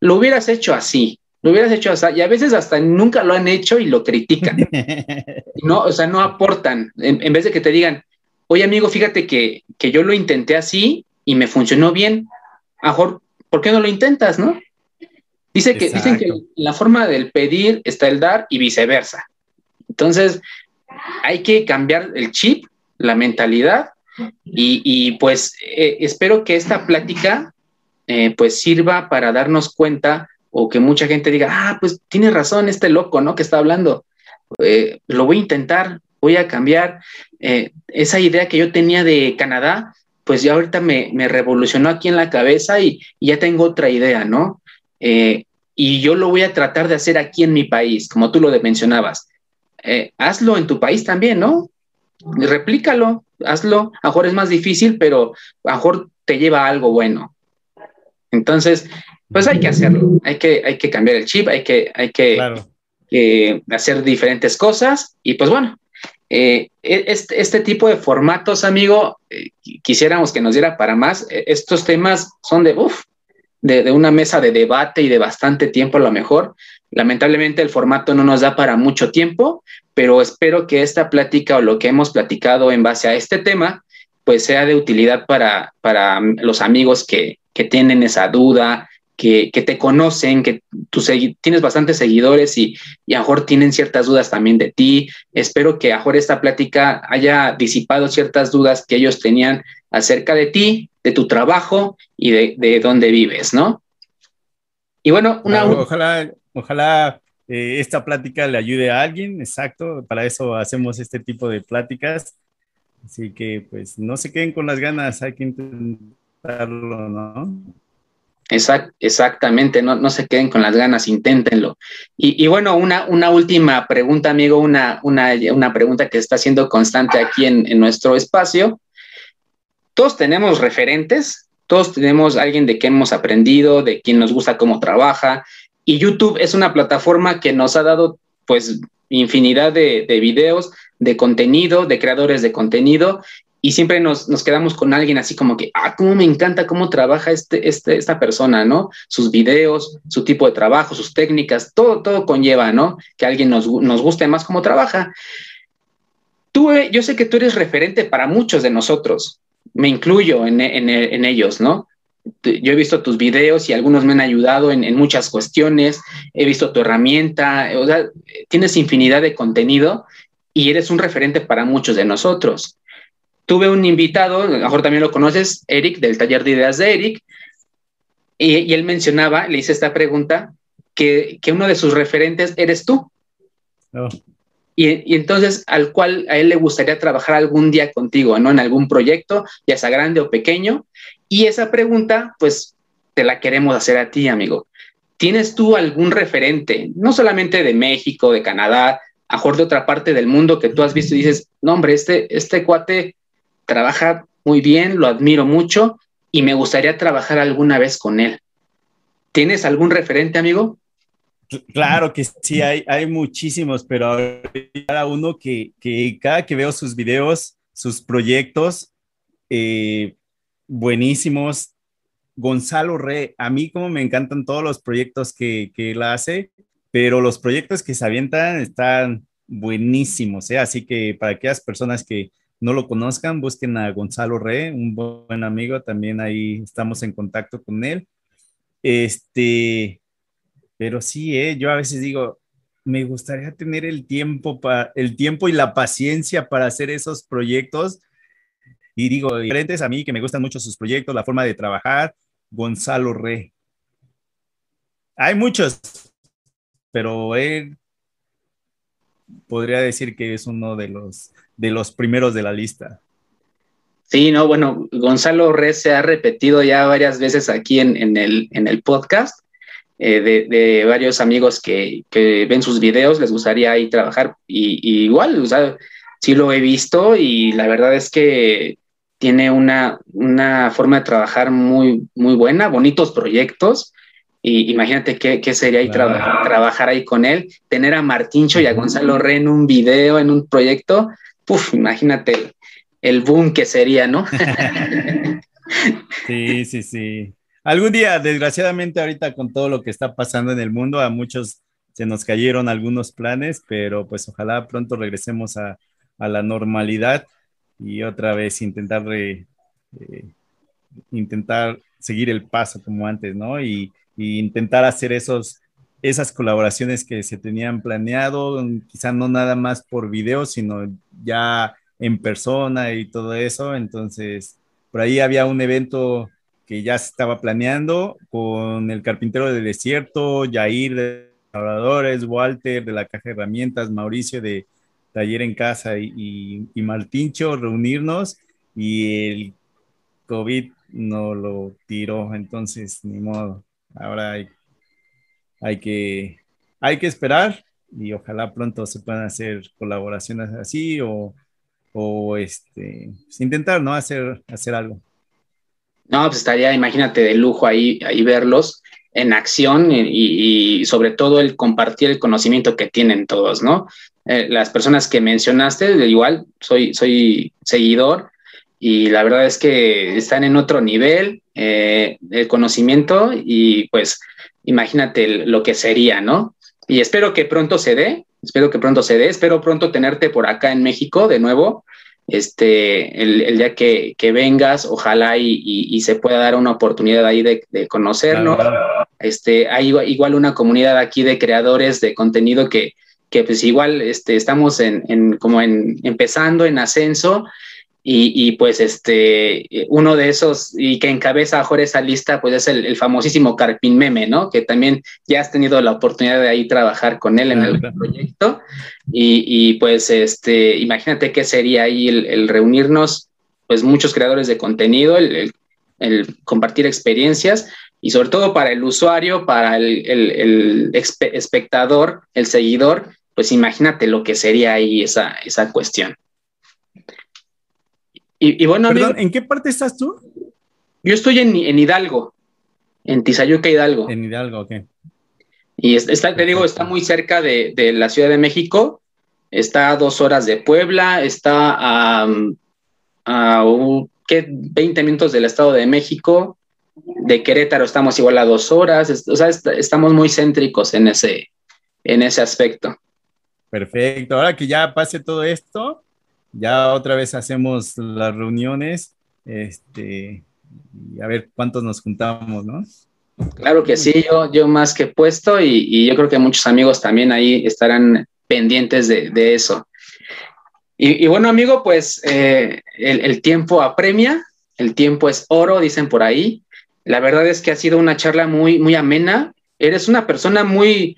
S3: Lo hubieras hecho así, lo hubieras hecho hasta, y a veces hasta nunca lo han hecho y lo critican. no, o sea, no aportan. En, vez de que te digan, oye amigo, fíjate que, que, yo lo intenté así y me funcionó bien. Mejor, ¿por qué no lo intentas, no? Dice que, dicen que la forma del pedir está el dar y viceversa. Entonces, hay que cambiar el chip, la mentalidad, y, y pues eh, espero que esta plática eh, pues sirva para darnos cuenta o que mucha gente diga, ah, pues tiene razón este loco, ¿no? Que está hablando. Eh, lo voy a intentar, voy a cambiar. Esa idea que yo tenía de Canadá, pues ya ahorita me, revolucionó aquí en la cabeza y, ya tengo otra idea, ¿no? Eh, y yo lo voy a tratar de hacer aquí en mi país, como tú lo mencionabas. hazlo en tu país también, ¿no? Replícalo, hazlo. A lo mejor es más difícil, pero a lo mejor te lleva a algo bueno. Entonces, pues hay que hacerlo, hay que, hay que cambiar el chip, hay que, hay que hacer diferentes cosas y pues bueno, eh, e, este, este, tipo de formatos, amigo, eh, quisiéramos que nos diera para más. E, estos temas son de, de, de, una mesa de debate y de bastante tiempo a lo mejor. Lamentablemente el formato no nos da para mucho tiempo, pero espero que esta plática o lo que hemos platicado en base a este tema, pues sea de utilidad para, para los amigos que, que tienen esa duda, que, te conocen, que tú tienes bastantes seguidores y, y a mejor tienen ciertas dudas también de ti. Espero que a mejor esta plática haya disipado ciertas dudas que ellos tenían acerca de ti, de tu trabajo y de, de dónde vives, ¿no? Y bueno, una...
S2: ojalá, ojalá eh, esta plática le ayude a alguien, exacto, para eso hacemos este tipo de pláticas. Así que pues no se queden con las ganas, hay que intentarlo, ¿no?
S3: Exactamente, no, no, se queden con las ganas, inténtenlo. Y, bueno, una, una, última pregunta, amigo, una, una, pregunta que está siendo constante aquí en, en, nuestro espacio. Todos tenemos referentes, todos tenemos alguien de quien hemos aprendido, de quien nos gusta cómo trabaja, y YouTube es una plataforma que nos ha dado pues infinidad de, de videos, de contenido, de creadores de contenido, y siempre nos, nos, quedamos con alguien así como que, ah, cómo me encanta cómo trabaja este, este, esta persona, ¿no? Sus videos, su tipo de trabajo, sus técnicas, todo, todo conlleva, ¿no? Que alguien nos, nos guste más cómo trabaja. Tú, eh, yo sé que tú eres referente para muchos de nosotros, me incluyo en, en, ellos, ¿no? yo he visto tus videos y algunos me han ayudado en, en, muchas cuestiones, he visto tu herramienta, o sea, tienes infinidad de contenido y eres un referente para muchos de nosotros. Tuve un invitado, a lo mejor también lo conoces, Eric, del taller de ideas de Eric, y, y él mencionaba, le hice esta pregunta, que, que, uno de sus referentes eres tú. Oh. Y, y, entonces al cual a él le gustaría trabajar algún día contigo, ¿no? En algún proyecto, ya sea grande o pequeño, y esa pregunta, pues, te la queremos hacer a ti, amigo. ¿Tienes tú algún referente, no solamente de México, de Canadá, a mejor de otra parte del mundo que tú has visto y dices, no, hombre, este, este cuate trabaja muy bien, lo admiro mucho y me gustaría trabajar alguna vez con él. ¿Tienes algún referente, amigo?
S2: Claro que sí, hay, hay muchísimos, pero cada uno que, cada que veo sus videos, sus proyectos, eh, buenísimos. Gonzalo Re, a mí como me encantan todos los proyectos que, que él hace, pero los proyectos que se avientan están buenísimos, ¿eh? así que para aquellas personas que no lo conozcan, busquen a Gonzalo Re, un buen amigo, también ahí estamos en contacto con él. Este, pero sí, ¿eh? yo a veces digo, me gustaría tener el tiempo, para, el tiempo y la paciencia para hacer esos proyectos y digo, diferentes a mí que me gustan mucho sus proyectos, la forma de trabajar, Gonzalo Re. Hay muchos, pero él podría decir que es uno de los, de los primeros de la lista.
S3: Sí, no, bueno, Gonzalo Re se ha repetido ya varias veces aquí en, en, el, en el podcast. Eh, de, de, varios amigos que, que, ven sus videos, les gustaría ahí trabajar. Y, y, igual, o sea, sí lo he visto y la verdad es que tiene una, una forma de trabajar muy, muy buena, bonitos proyectos. Y imagínate qué, qué sería ahí trabajar ahí con él, tener a Martincho y a Gonzalo Re en un video, en un proyecto. Puf, imagínate el, boom que sería, ¿no?
S2: sí, sí, sí. Algún día, desgraciadamente, ahorita con todo lo que está pasando en el mundo, a muchos se nos cayeron algunos planes, pero pues ojalá pronto regresemos a, a la normalidad y otra vez intentar, eh, intentar seguir el paso como antes, ¿no? Y, y, intentar hacer esos, esas colaboraciones que se tenían planeado, quizá no nada más por video, sino ya en persona y todo eso. Entonces, por ahí había un evento que ya se estaba planeando con el carpintero del desierto, Jair de Labradores, Walter de la Caja de Herramientas, Mauricio de taller en casa y, y, Martincho reunirnos y el COVID no lo tiró, entonces ni modo. Ahora hay, hay, que, hay que esperar y ojalá pronto se puedan hacer colaboraciones así o, o este, pues, intentar, ¿no? Hacer, hacer algo.
S3: No, pues estaría, imagínate, de lujo ahí, ahí verlos en acción y, y, sobre todo el compartir el conocimiento que tienen todos, ¿no? Eh, las personas que mencionaste, igual soy, soy seguidor y la verdad es que están en otro nivel eh, de conocimiento y pues imagínate lo que sería, ¿no? Y espero que pronto se dé, espero que pronto se dé, espero pronto tenerte por acá en México de nuevo, este, el, el día que, que, vengas, ojalá y, y, y, se pueda dar una oportunidad ahí de, de conocernos. Este, hay igual una comunidad aquí de creadores de contenido que, que pues igual este, estamos en, en como en, empezando en ascenso y, y, pues este, uno de esos y que encabeza mejor esa lista pues es el, el, famosísimo Carpin Meme, ¿no? Que también ya has tenido la oportunidad de ahí trabajar con él en el proyecto y, y, pues este, imagínate qué sería ahí el, el, reunirnos pues muchos creadores de contenido, el, el, compartir experiencias y sobre todo para el usuario, para el, el espectador, el seguidor, pues imagínate lo que sería ahí esa, esa cuestión.
S2: Y, y bueno, Perdón, amigo, ¿en qué parte estás tú?
S3: Yo estoy en, en Hidalgo, en Tizayuca, Hidalgo.
S2: En Hidalgo, ok.
S3: Y está, te digo, está muy cerca de, de, la Ciudad de México, está a dos horas de Puebla, está a, a ¿qué? 20 minutos del Estado de México. De Querétaro estamos igual a dos horas. O sea, estamos muy céntricos en ese, en ese aspecto.
S2: Perfecto. Ahora que ya pase todo esto, ya otra vez hacemos las reuniones. Este, y a ver cuántos nos juntamos, ¿no?
S3: Claro que sí, yo, más que puesto y, yo creo que muchos amigos también ahí estarán pendientes de, eso. Y, bueno, amigo, pues eh, el, tiempo apremia, el tiempo es oro, dicen por ahí. La verdad es que ha sido una charla muy, muy amena. Eres una persona muy,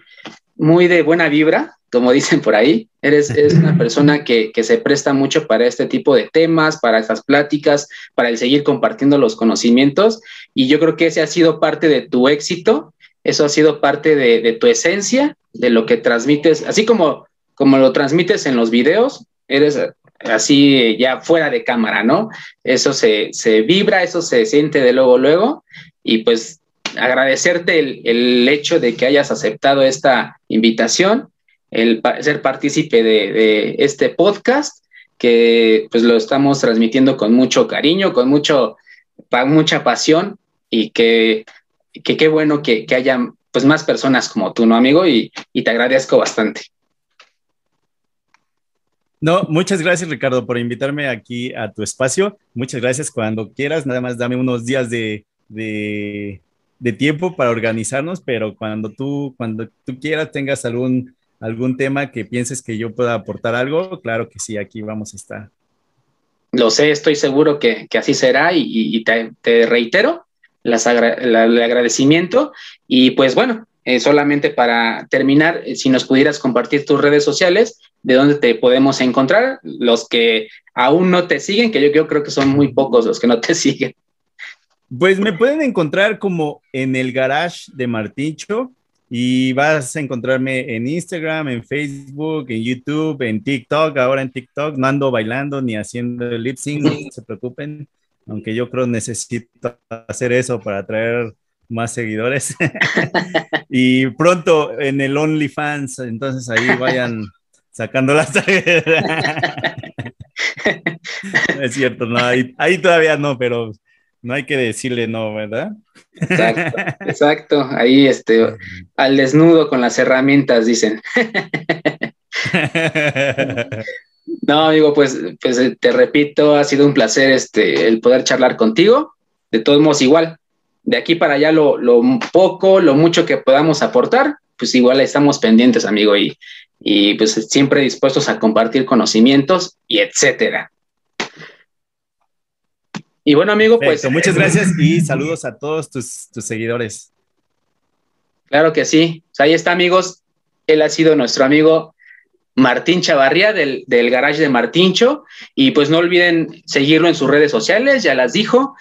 S3: muy de buena vibra, como dicen por ahí. Eres, una persona que, se presta mucho para este tipo de temas, para estas pláticas, para el seguir compartiendo los conocimientos. Y yo creo que ese ha sido parte de tu éxito, eso ha sido parte de, tu esencia, de lo que transmites, así como, como lo transmites en los videos, eres así ya fuera de cámara, ¿no? Eso se, vibra, eso se siente de luego, luego. Y pues agradecerte el, el hecho de que hayas aceptado esta invitación el ser partícipe de, este podcast, que pues lo estamos transmitiendo con mucho cariño, con mucho, mucha pasión y que qué bueno que, que haya pues más personas como tú, ¿no, amigo? Y, y te agradezco bastante.
S2: No, muchas gracias Ricardo por invitarme aquí a tu espacio. Muchas gracias cuando quieras, nada más dame unos días de, de tiempo para organizarnos, pero cuando tú, cuando tú quieras tengas algún algún tema que pienses que yo pueda aportar algo, claro que sí, aquí vamos a estar.
S3: Lo sé, estoy seguro que, así será y, te, reitero las el agradecimiento y pues bueno, eh, solamente para terminar, eh, si nos pudieras compartir tus redes sociales, de dónde te podemos encontrar, los que aún no te siguen, que yo, yo creo que son muy pocos los que no te siguen.
S2: Pues me pueden encontrar como en el garage de Martincho, y vas a encontrarme en Instagram, en Facebook, en YouTube, en TikTok. Ahora en TikTok no ando bailando ni haciendo lip sync, no se preocupen. Aunque yo creo necesito hacer eso para atraer más seguidores. y pronto en el OnlyFans, entonces ahí vayan sacando las es cierto, no, ahí todavía no, pero no hay que decirle no, ¿verdad?
S3: Exacto, exacto. Ahí este, al desnudo con las herramientas, dicen. No, amigo, pues, pues eh, te repito, ha sido un placer este, el poder charlar contigo. De todos modos, igual, de aquí para allá lo, lo poco, lo mucho que podamos aportar, pues igual estamos pendientes, amigo, y, y pues siempre dispuestos a compartir conocimientos y etcétera. Y bueno, amigo, pues.
S2: muchas gracias y saludos a todos tus, seguidores.
S3: Claro que sí. Pues ahí está, amigos. Él ha sido nuestro amigo Martín Chavarría del, del garage de Martincho. Y pues no olviden seguirlo en sus redes sociales, ya las dijo.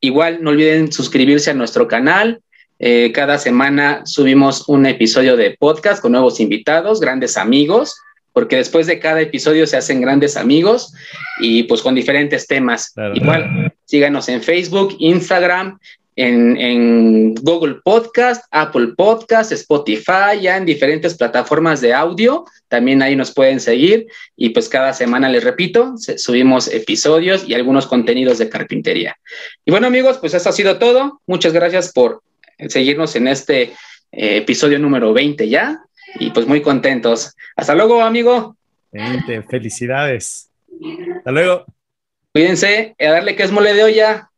S3: Igual no olviden suscribirse a nuestro canal. Eh, cada semana subimos un episodio de podcast con nuevos invitados, grandes amigos porque después de cada episodio se hacen grandes amigos y pues con diferentes temas. Igual, síganos en Facebook, Instagram, en, Google Podcast, Apple Podcast, Spotify, ya en diferentes plataformas de audio. También ahí nos pueden seguir y pues cada semana, les repito, subimos episodios y algunos contenidos de carpintería. Y bueno amigos, pues eso ha sido todo. Muchas gracias por seguirnos en este eh, episodio número 20 ya y pues muy contentos. Hasta luego, amigo.
S2: felicidades. Hasta luego.
S3: Cuídense, a darle que es mole de olla.